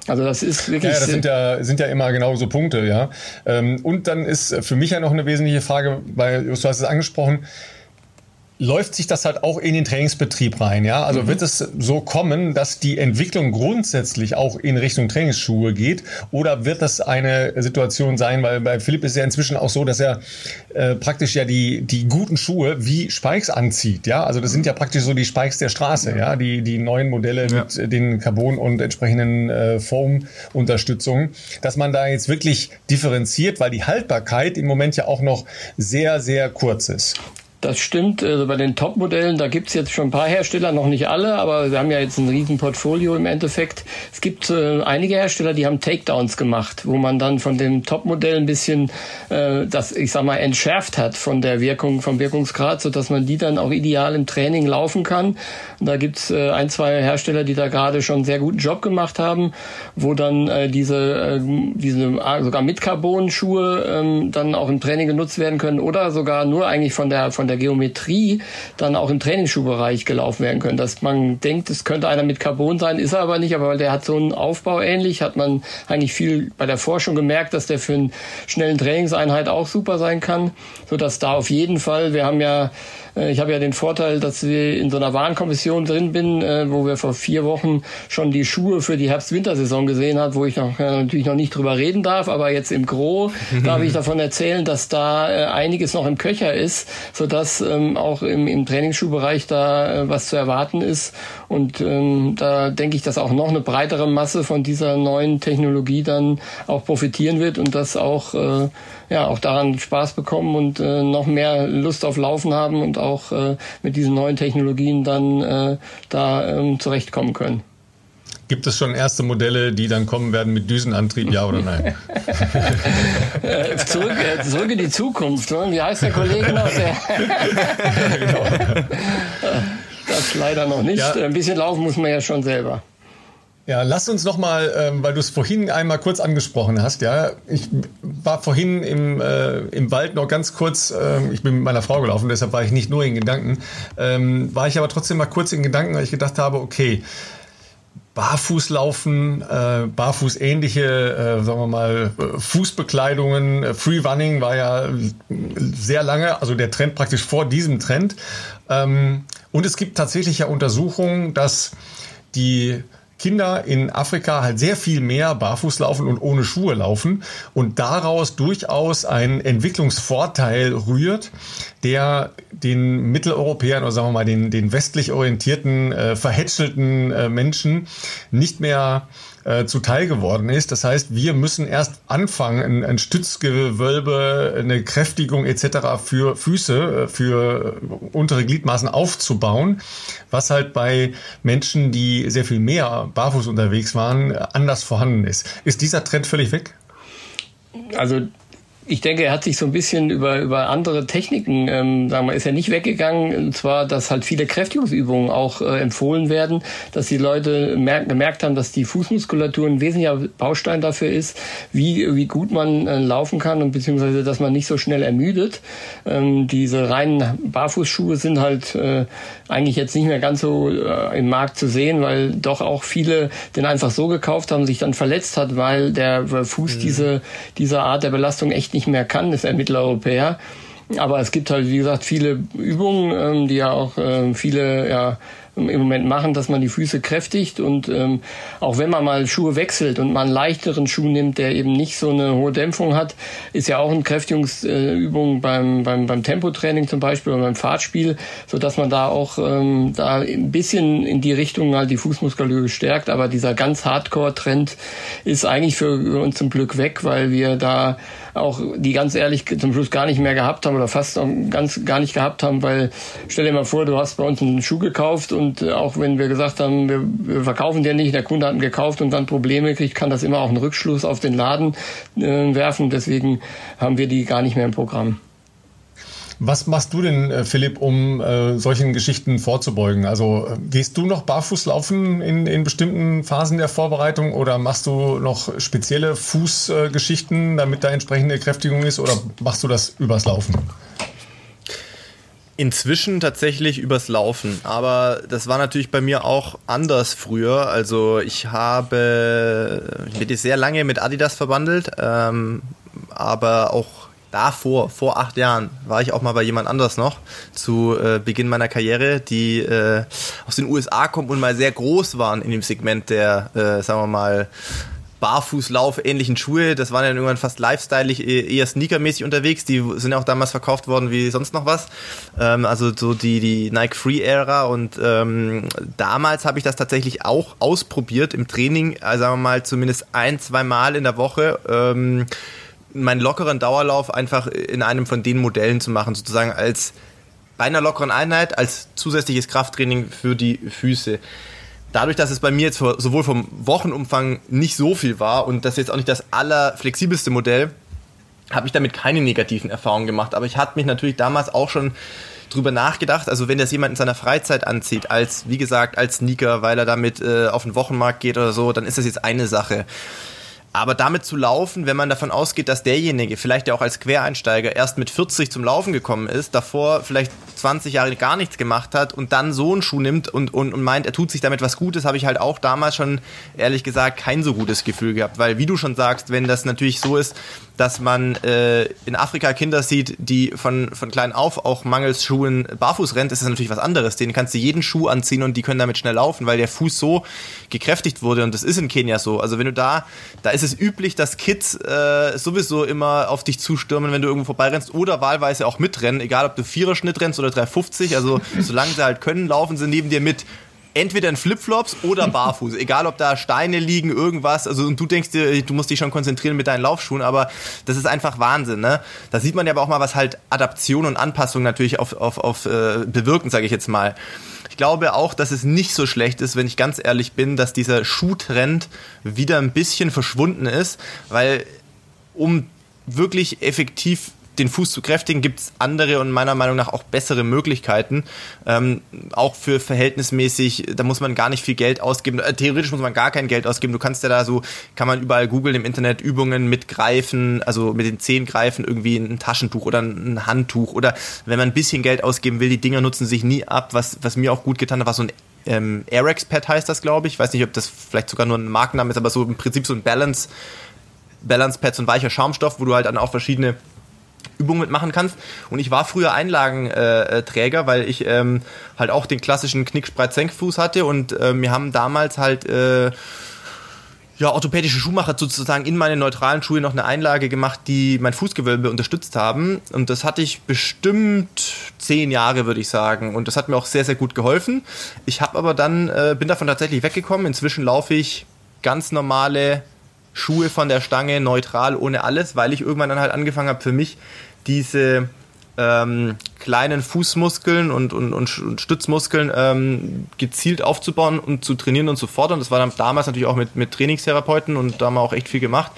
Also das ist wirklich. Ja, das sind ja, sind ja immer genau so Punkte, ja. Ähm, und dann ist für mich ja noch eine wesentliche Frage, weil du hast es angesprochen, läuft sich das halt auch in den Trainingsbetrieb rein, ja? Also mhm. wird es so kommen, dass die Entwicklung grundsätzlich auch in Richtung Trainingsschuhe geht oder wird das eine Situation sein, weil bei Philipp ist ja inzwischen auch so, dass er äh, praktisch ja die die guten Schuhe wie Spikes anzieht, ja? Also das sind ja praktisch so die Spikes der Straße, ja, ja? die die neuen Modelle ja. mit den Carbon und entsprechenden äh, Foam Unterstützungen, dass man da jetzt wirklich differenziert, weil die Haltbarkeit im Moment ja auch noch sehr sehr kurz ist. Das stimmt. Also bei den Top-Modellen, da gibt's jetzt schon ein paar Hersteller, noch nicht alle, aber wir haben ja jetzt ein riesen Portfolio im Endeffekt. Es gibt äh, einige Hersteller, die haben Takedowns gemacht, wo man dann von dem Top-Modell ein bisschen äh, das, ich sag mal, entschärft hat von der Wirkung, vom Wirkungsgrad, so dass man die dann auch ideal im Training laufen kann. Und da gibt's äh, ein, zwei Hersteller, die da gerade schon einen sehr guten Job gemacht haben, wo dann äh, diese, äh, diese äh, sogar mit Carbon-Schuhe ähm, dann auch im Training genutzt werden können oder sogar nur eigentlich von der von der der Geometrie dann auch im Trainingsschuhbereich gelaufen werden können. Dass man denkt, es könnte einer mit Carbon sein, ist er aber nicht, aber weil der hat so einen Aufbau ähnlich, hat man eigentlich viel bei der Forschung gemerkt, dass der für einen schnellen Trainingseinheit auch super sein kann, so dass da auf jeden Fall, wir haben ja ich habe ja den Vorteil, dass wir in so einer Warenkommission drin bin, äh, wo wir vor vier Wochen schon die Schuhe für die Herbst-Wintersaison gesehen haben, wo ich noch, äh, natürlich noch nicht drüber reden darf, aber jetzt im Gro [laughs] darf ich davon erzählen, dass da einiges noch im Köcher ist, sodass ähm, auch im, im Trainingsschuhbereich da was zu erwarten ist. Und ähm, da denke ich, dass auch noch eine breitere Masse von dieser neuen Technologie dann auch profitieren wird und das auch äh, ja auch daran Spaß bekommen und äh, noch mehr Lust auf Laufen haben und auch äh, mit diesen neuen Technologien dann äh, da ähm, zurechtkommen können. Gibt es schon erste Modelle, die dann kommen werden mit Düsenantrieb, ja oder nein? [laughs] [laughs] Äh, zurück, äh, zurück in die Zukunft. Ne? Wie heißt der Kollege noch? Der [laughs] genau. das leider noch nicht. Ja. Ein bisschen laufen muss man ja schon selber. Ja, lass uns noch mal, ähm, weil du es vorhin einmal kurz angesprochen hast. Ja, ich war vorhin im, äh, im Wald noch ganz kurz. Äh, ich bin mit meiner Frau gelaufen, deshalb war ich nicht nur in Gedanken. Ähm, war ich aber trotzdem mal kurz in Gedanken, weil ich gedacht habe, okay, Barfußlaufen, äh, Barfußähnliche, äh, sagen wir mal, Fußbekleidungen, äh, Free Running war ja sehr lange, also der Trend praktisch vor diesem Trend. Ähm, und es gibt tatsächlich ja Untersuchungen, dass die Kinder in Afrika halt sehr viel mehr barfuß laufen und ohne Schuhe laufen und daraus durchaus ein Entwicklungsvorteil rührt, der den Mitteleuropäern oder sagen wir mal den, den westlich orientierten, äh, verhätschelten äh, Menschen nicht mehr äh, zuteil geworden ist. Das heißt, wir müssen erst anfangen, ein, ein Stützgewölbe, eine Kräftigung etc. für Füße, äh, für untere Gliedmaßen aufzubauen, was halt bei Menschen, die sehr viel mehr barfuß unterwegs waren, anders vorhanden ist. Ist dieser Trend völlig weg? Also ich denke, er hat sich so ein bisschen über, über andere Techniken, ähm, sagen wir, ist er nicht weggegangen. Und zwar, dass halt viele Kräftigungsübungen auch äh, empfohlen werden, dass die Leute merk, gemerkt haben, dass die Fußmuskulatur ein wesentlicher Baustein dafür ist, wie, wie gut man äh, laufen kann und beziehungsweise, dass man nicht so schnell ermüdet. Ähm, diese reinen Barfußschuhe sind halt äh, eigentlich jetzt nicht mehr ganz so äh, im Markt zu sehen, weil doch auch viele den einfach so gekauft haben, sich dann verletzt hat, weil der Fuß mhm. diese, diese Art der Belastung echt nicht mehr kann, ist ein Mitteleuropäer. Aber es gibt halt, wie gesagt, viele Übungen, ähm, die ja auch äh, viele ja, im Moment machen, dass man die Füße kräftigt und ähm, auch wenn man mal Schuhe wechselt und man einen leichteren Schuh nimmt, der eben nicht so eine hohe Dämpfung hat, ist ja auch eine Kräftigungsübung beim, beim, beim Tempotraining zum Beispiel oder beim Fahrtspiel, so dass man da auch ähm, da ein bisschen in die Richtung halt die Fußmuskulatur stärkt, aber dieser ganz Hardcore-Trend ist eigentlich für uns zum Glück weg, weil wir da auch die ganz ehrlich zum Schluss gar nicht mehr gehabt haben oder fast ganz gar nicht gehabt haben, weil stell dir mal vor, du hast bei uns einen Schuh gekauft und äh, auch wenn wir gesagt haben, wir, wir verkaufen den nicht, der Kunde hat ihn gekauft und dann Probleme kriegt, kann das immer auch einen Rückschluss auf den Laden äh, werfen. Deswegen haben wir die gar nicht mehr im Programm. Was machst du denn, äh, Philipp, um äh, solchen Geschichten vorzubeugen? Also äh, gehst du noch barfuß laufen in, in bestimmten Phasen der Vorbereitung oder machst du noch spezielle Fußgeschichten, damit da entsprechende Kräftigung ist oder machst du das übers Laufen? Inzwischen tatsächlich übers Laufen, aber das war natürlich bei mir auch anders früher. Also ich habe, ich bin sehr lange mit Adidas verbandelt, ähm, aber auch davor, vor acht Jahren, war ich auch mal bei jemand anders noch zu äh, Beginn meiner Karriere, die äh, aus den USA kommen und mal sehr groß waren in dem Segment der, äh, sagen wir mal, Barfußlauf ähnlichen Schuhe. Das waren ja irgendwann fast lifestyleig, e-, eher sneakermäßig unterwegs. Die sind ja auch damals verkauft worden wie sonst noch was. Ähm, also so die, die Nike Free Ära. Und ähm, damals habe ich das tatsächlich auch ausprobiert im Training. Also sagen wir mal zumindest ein, zwei Mal in der Woche. Ähm, meinen lockeren Dauerlauf einfach in einem von den Modellen zu machen, sozusagen als bei einer lockeren Einheit, als zusätzliches Krafttraining für die Füße. Dadurch, dass es bei mir jetzt sowohl vom Wochenumfang nicht so viel war und das jetzt auch nicht das allerflexibelste Modell, habe ich damit keine negativen Erfahrungen gemacht. Aber ich hatte mich natürlich damals auch schon drüber nachgedacht. Also wenn das jemand in seiner Freizeit anzieht, als wie gesagt als Sneaker, weil er damit äh, auf den Wochenmarkt geht oder so, dann ist das jetzt eine Sache. Aber damit zu laufen, wenn man davon ausgeht, dass derjenige, vielleicht ja auch als Quereinsteiger, erst mit 40 zum Laufen gekommen ist, davor vielleicht 20 Jahre gar nichts gemacht hat und dann so einen Schuh nimmt und, und, und meint, er tut sich damit was Gutes, habe ich halt auch damals schon, ehrlich gesagt, kein so gutes Gefühl gehabt. Weil, wie du schon sagst, wenn das natürlich so ist, dass man äh, in Afrika Kinder sieht, die von, von klein auf auch mangels Schuhen barfuß rennt, ist das natürlich was anderes. Denen kannst du jeden Schuh anziehen und die können damit schnell laufen, weil der Fuß so gekräftigt wurde und das ist in Kenia so. Also wenn du da, da ist es üblich, dass Kids äh, sowieso immer auf dich zustürmen, wenn du irgendwo vorbeirennst oder wahlweise auch mitrennen, egal ob du Vierer-Schnitt rennst oder 350, also solange sie halt können, laufen sie neben dir mit entweder in Flipflops oder [laughs] barfuß. Egal, ob da Steine liegen, irgendwas. Also und du denkst dir, du musst dich schon konzentrieren mit deinen Laufschuhen, aber das ist einfach Wahnsinn. Ne? Da sieht man ja aber auch mal, was halt Adaption und Anpassung natürlich auf, auf, auf äh, bewirken, sage ich jetzt mal. Ich glaube auch, dass es nicht so schlecht ist, wenn ich ganz ehrlich bin, dass dieser Schuhtrend wieder ein bisschen verschwunden ist, weil um wirklich effektiv den Fuß zu kräftigen, gibt es andere und meiner Meinung nach auch bessere Möglichkeiten. Ähm, auch für verhältnismäßig, da muss man gar nicht viel Geld ausgeben. Äh, theoretisch muss man gar kein Geld ausgeben. Du kannst ja da so, kann man überall googeln im Internet Übungen mit Greifen, also mit den Zehen greifen, irgendwie ein Taschentuch oder ein Handtuch. Oder wenn man ein bisschen Geld ausgeben will, die Dinger nutzen sich nie ab. Was, was mir auch gut getan hat, war so ein ähm, Airex-Pad heißt das, glaube ich. Ich weiß nicht, ob das vielleicht sogar nur ein Markenname ist, aber so im Prinzip so ein Balance, Balance-Pad, so ein weicher Schaumstoff, wo du halt dann auch verschiedene Übungen mitmachen kannst. Und ich war früher Einlagenträger, äh, weil ich ähm, halt auch den klassischen Knickspreit-Senkfuß hatte und äh, wir haben damals halt äh, ja, orthopädische Schuhmacher sozusagen in meine neutralen Schuhe noch eine Einlage gemacht, die mein Fußgewölbe unterstützt haben. Und das hatte ich bestimmt zehn Jahre, würde ich sagen. Und das hat mir auch sehr, sehr gut geholfen. Ich habe aber dann, äh, bin davon tatsächlich weggekommen. Inzwischen laufe ich ganz normale Schuhe von der Stange, neutral, ohne alles, weil ich irgendwann dann halt angefangen habe, für mich diese ähm, kleinen Fußmuskeln und, und, und Stützmuskeln ähm, gezielt aufzubauen und zu trainieren und zu fordern. Das war dann damals natürlich auch mit, mit Trainingstherapeuten und da haben wir auch echt viel gemacht.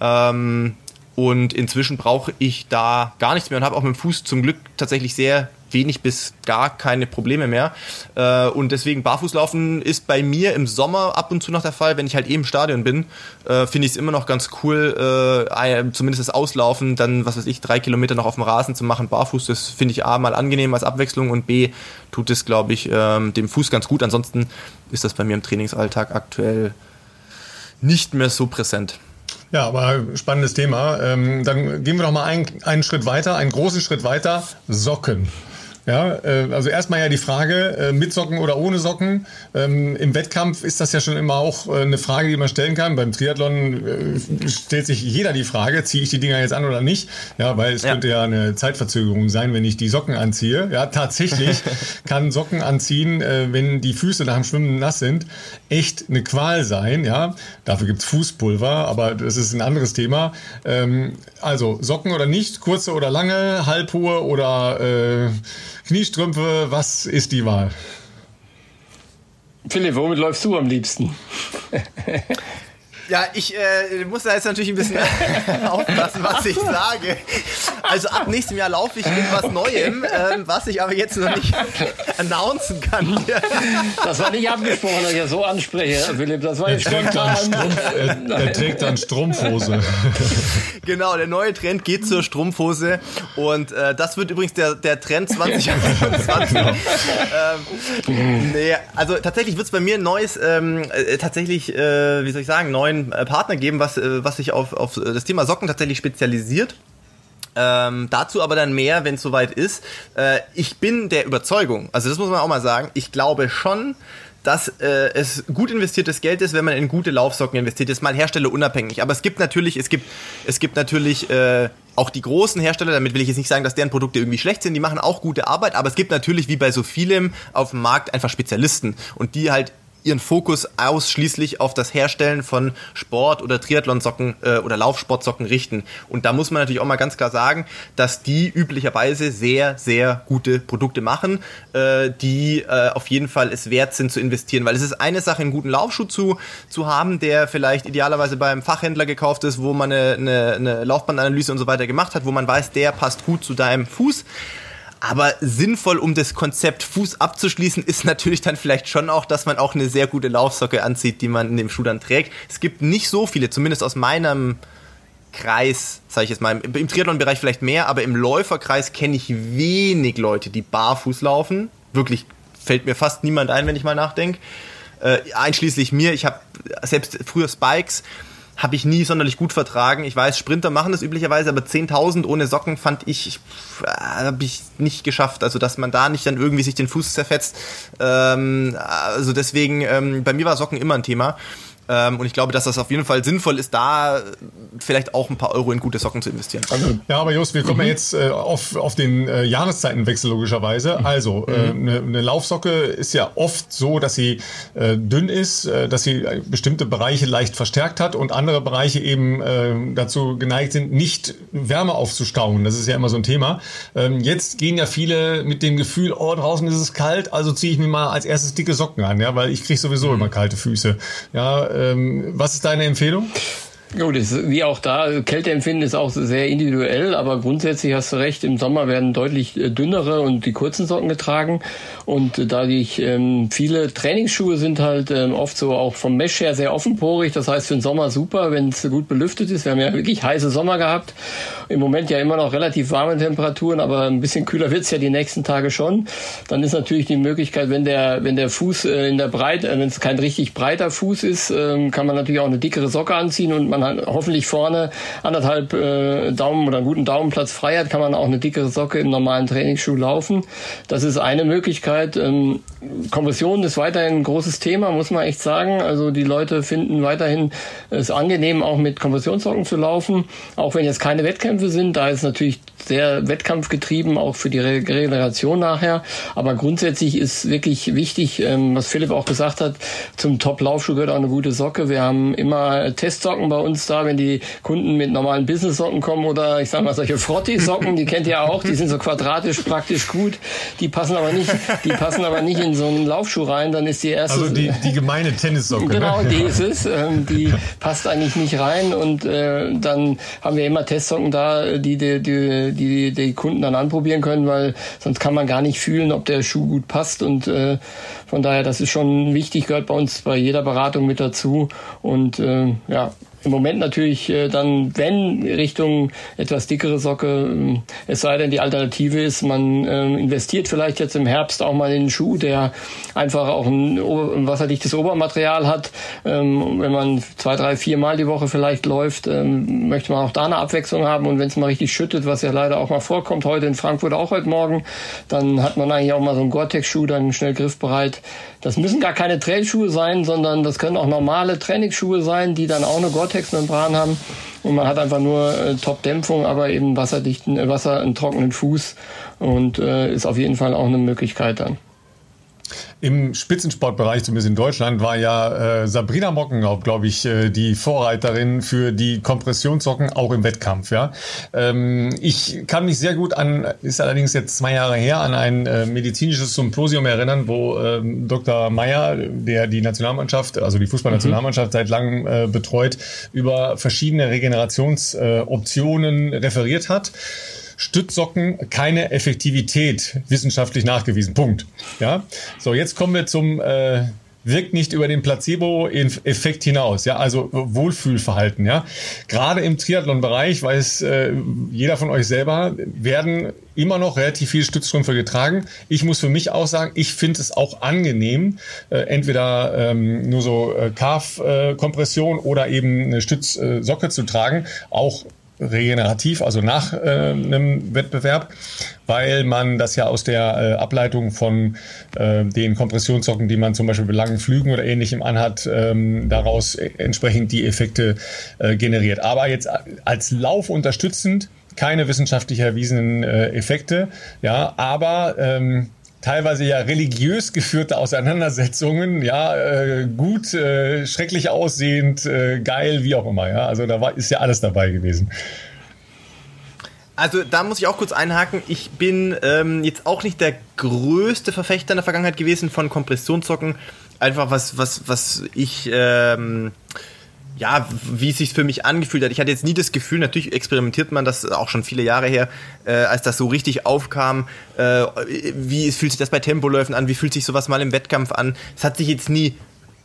Ähm, und inzwischen brauche ich da gar nichts mehr und habe auch mit dem Fuß zum Glück tatsächlich sehr wenig bis gar keine Probleme mehr. Äh, und deswegen Barfußlaufen ist bei mir im Sommer ab und zu noch der Fall, wenn ich halt eben im Stadion bin, äh, finde ich es immer noch ganz cool, äh, zumindest das Auslaufen, dann, was weiß ich, drei Kilometer noch auf dem Rasen zu machen, barfuß, das finde ich A, mal angenehm als Abwechslung und B, tut es, glaube ich, ähm, dem Fuß ganz gut. Ansonsten ist das bei mir im Trainingsalltag aktuell nicht mehr so präsent. Ja, aber spannendes Thema. Ähm, dann gehen wir doch mal einen, einen Schritt weiter, einen großen Schritt weiter. Socken. Ja, äh, also erstmal ja die Frage, äh, mit Socken oder ohne Socken. Ähm, Im Wettkampf ist das ja schon immer auch äh, eine Frage, die man stellen kann. Beim Triathlon äh, stellt sich jeder die Frage, ziehe ich die Dinger jetzt an oder nicht? Ja, weil es ja. könnte ja eine Zeitverzögerung sein, wenn ich die Socken anziehe. Ja, tatsächlich [laughs] kann Socken anziehen, wenn die Füße nach dem Schwimmen nass sind, echt eine Qual sein. Ja, dafür gibt's Fußpulver, aber das ist ein anderes Thema. Ähm, also Socken oder nicht, kurze oder lange, halbhohe oder äh, Kniestrümpfe, was ist die Wahl? Philipp, womit läufst du am liebsten? [laughs] Ja, ich äh, muss da jetzt natürlich ein bisschen [laughs] aufpassen, was ich sage. Also ab nächstem Jahr laufe ich in was Neuem, ähm, was ich aber jetzt noch nicht [laughs] announcen kann. Das war nicht abgesprochen, dass ich ja so anspreche, Philipp. Das war jetzt spontan. Strumpf, er, er trägt dann Strumpfhose. [laughs] Genau, der neue Trend geht zur Strumpfhose und äh, das wird übrigens der, der Trend 2021. ähm, nee, also tatsächlich wird es bei mir ein neues, ähm, äh, tatsächlich, äh, wie soll ich sagen, neuen äh, Partner geben, was, äh, was sich auf, auf das Thema Socken tatsächlich spezialisiert. Ähm, dazu aber dann mehr, wenn es soweit ist. Äh, ich bin der Überzeugung, also das muss man auch mal sagen, ich glaube schon, dass äh, es gut investiertes Geld ist, wenn man in gute Laufsocken investiert. Jetzt mal herstellerunabhängig. Aber es gibt natürlich, es gibt, es gibt natürlich äh, auch die großen Hersteller, damit will ich jetzt nicht sagen, dass deren Produkte irgendwie schlecht sind, die machen auch gute Arbeit, aber es gibt natürlich wie bei so vielem auf dem Markt einfach Spezialisten und die halt ihren Fokus ausschließlich auf das Herstellen von Sport- oder Triathlonsocken äh, oder Laufsportsocken richten. Und da muss man natürlich auch mal ganz klar sagen, dass die üblicherweise sehr, sehr gute Produkte machen, äh, die äh, auf jeden Fall es wert sind zu investieren. Weil es ist eine Sache, einen guten Laufschuh zu, zu haben, der vielleicht idealerweise beim Fachhändler gekauft ist, wo man eine, eine, eine Laufbandanalyse und so weiter gemacht hat, wo man weiß, der passt gut zu deinem Fuß. Aber sinnvoll, um das Konzept Fuß abzuschließen, ist natürlich dann vielleicht schon auch, dass man auch eine sehr gute Laufsocke anzieht, die man in dem Schuh dann trägt. Es gibt nicht so viele, zumindest aus meinem Kreis, sage ich jetzt mal, im Triathlon-Bereich vielleicht mehr, aber im Läuferkreis kenne ich wenig Leute, die barfuß laufen. Wirklich fällt mir fast niemand ein, wenn ich mal nachdenke. Äh, einschließlich mir, ich habe selbst früher Spikes, habe ich nie sonderlich gut vertragen. Ich weiß, Sprinter machen das üblicherweise, aber 10.000 ohne Socken fand ich, äh, habe ich nicht geschafft. Also, dass man da nicht dann irgendwie sich den Fuß zerfetzt. Ähm, also deswegen, ähm, bei mir war Socken immer ein Thema. Ähm, und ich glaube, dass das auf jeden Fall sinnvoll ist, da vielleicht auch ein paar Euro in gute Socken zu investieren. Also, ja, aber Just, wir kommen mhm. ja jetzt äh, auf, auf den äh, Jahreszeitenwechsel logischerweise. Mhm. Also, äh, mhm. eine, eine Laufsocke ist ja oft so, dass sie äh, dünn ist, äh, dass sie äh, bestimmte Bereiche leicht verstärkt hat und andere Bereiche eben äh, dazu geneigt sind, nicht Wärme aufzustauen. Das ist ja immer so ein Thema. Ähm, jetzt gehen ja viele mit dem Gefühl, oh, draußen ist es kalt, also ziehe ich mir mal als erstes dicke Socken an, ja, weil ich kriege sowieso mhm. immer kalte Füße. Ja, ähm, was ist deine Empfehlung? Gut, ist, wie auch da, Kälteempfinden ist auch sehr individuell, aber grundsätzlich hast du recht, im Sommer werden deutlich äh, dünnere und die kurzen Socken getragen. Und äh, da ich ähm, viele Trainingsschuhe sind halt ähm, oft so auch vom Mesh her sehr offenporig. Das heißt für den Sommer super, wenn es gut belüftet ist. Wir haben ja wirklich heiße Sommer gehabt. Im Moment ja immer noch relativ warme Temperaturen, aber ein bisschen kühler wird's ja die nächsten Tage schon. Dann ist natürlich die Möglichkeit, wenn der, wenn der Fuß äh, in der Breite, wenn es kein richtig breiter Fuß ist, äh, kann man natürlich auch eine dickere Socke anziehen und man man hoffentlich vorne anderthalb äh, Daumen oder einen guten Daumenplatz frei hat, kann man auch eine dickere Socke im normalen Trainingsschuh laufen. Das ist eine Möglichkeit. Ähm, Kompression ist weiterhin ein großes Thema, muss man echt sagen. Also die Leute finden weiterhin es angenehm, auch mit Kompressionssocken zu laufen, auch wenn jetzt keine Wettkämpfe sind. Da ist natürlich sehr wettkampfgetrieben, auch für die Regeneration nachher. Aber grundsätzlich ist wirklich wichtig, ähm, was Philipp auch gesagt hat, zum Top-Laufschuh gehört auch eine gute Socke. Wir haben immer Testsocken bei uns da, wenn die Kunden mit normalen Business-Socken kommen oder ich sage mal solche Frotti-Socken, die kennt ihr auch, die sind so quadratisch praktisch gut. Die passen aber nicht, die passen aber nicht in so einen Laufschuh rein. Dann ist die erste. Also die, die gemeine Tennissocke. Genau, ne? die ist es. Ähm, die passt eigentlich nicht rein und äh, dann haben wir immer Testsocken da, die die, die die die Kunden dann anprobieren können, weil sonst kann man gar nicht fühlen, ob der Schuh gut passt und äh, von daher, das ist schon wichtig, gehört bei uns bei jeder Beratung mit dazu und äh, ja, im Moment natürlich äh, dann, wenn Richtung etwas dickere Socke, äh, es sei denn, die Alternative ist, man äh, investiert vielleicht jetzt im Herbst auch mal in einen Schuh, der einfach auch ein, ein wasserdichtes Obermaterial hat. Ähm, wenn man zwei, drei, vier Mal die Woche vielleicht läuft, ähm, möchte man auch da eine Abwechslung haben. Und wenn es mal richtig schüttet, was ja leider auch mal vorkommt, heute in Frankfurt auch heute Morgen, dann hat man eigentlich auch mal so einen Gore-Tex-Schuh dann schnell griffbereit. Das müssen gar keine Trailschuhe sein, sondern das können auch normale Trainingsschuhe sein, die dann auch eine Gore-Tex-Membran haben. Und man hat einfach nur äh, Top-Dämpfung, aber eben wasserdichten, äh, Wasser, einen trockenen Fuß und äh, ist auf jeden Fall auch eine Möglichkeit dann. Im Spitzensportbereich, zumindest in Deutschland, war ja äh, Sabrina Mockenhaupt, glaube ich, äh, die Vorreiterin für die Kompressionssocken auch im Wettkampf. Ja, ähm, ich kann mich sehr gut an, ist allerdings jetzt zwei Jahre her, an ein äh, medizinisches Symposium erinnern, wo ähm, Dr. Meyer, der die Nationalmannschaft, also die Fußballnationalmannschaft mhm. seit langem äh, betreut, über verschiedene Regenerationsoptionen äh, referiert hat. Stützsocken keine Effektivität wissenschaftlich nachgewiesen. Punkt. Ja. So, jetzt kommen wir zum äh, wirkt nicht über den Placebo-Effekt hinaus. Ja, also Wohlfühlverhalten. Ja, gerade im Triathlon-Bereich weiß äh, jeder von euch selber werden immer noch relativ viele Stützstrümpfe getragen. Ich muss für mich auch sagen, ich finde es auch angenehm, äh, entweder ähm, nur so äh, Calf-Kompression oder eben eine Stützsocke zu tragen. Auch regenerativ, also nach äh, einem Wettbewerb, weil man das ja aus der äh, Ableitung von äh, den Kompressionssocken, die man zum Beispiel bei langen Flügen oder ähnlichem anhat, ähm, daraus entsprechend die Effekte äh, generiert. Aber jetzt als Lauf unterstützend keine wissenschaftlich erwiesenen äh, Effekte, ja, aber ähm, teilweise ja religiös geführte Auseinandersetzungen, ja, äh, gut, äh, schrecklich aussehend, äh, geil, wie auch immer, ja. Also da war, ist ja alles dabei gewesen. Also da muss ich auch kurz einhaken. Ich bin ähm, jetzt auch nicht der größte Verfechter in der Vergangenheit gewesen von Kompressionssocken. Einfach was, was, was ich ähm, ja, wie es sich für mich angefühlt hat. Ich hatte jetzt nie das Gefühl, natürlich experimentiert man das auch schon viele Jahre her, äh, als das so richtig aufkam. Äh, wie fühlt sich das bei Tempoläufen an? Wie fühlt sich sowas mal im Wettkampf an? Es hat sich jetzt nie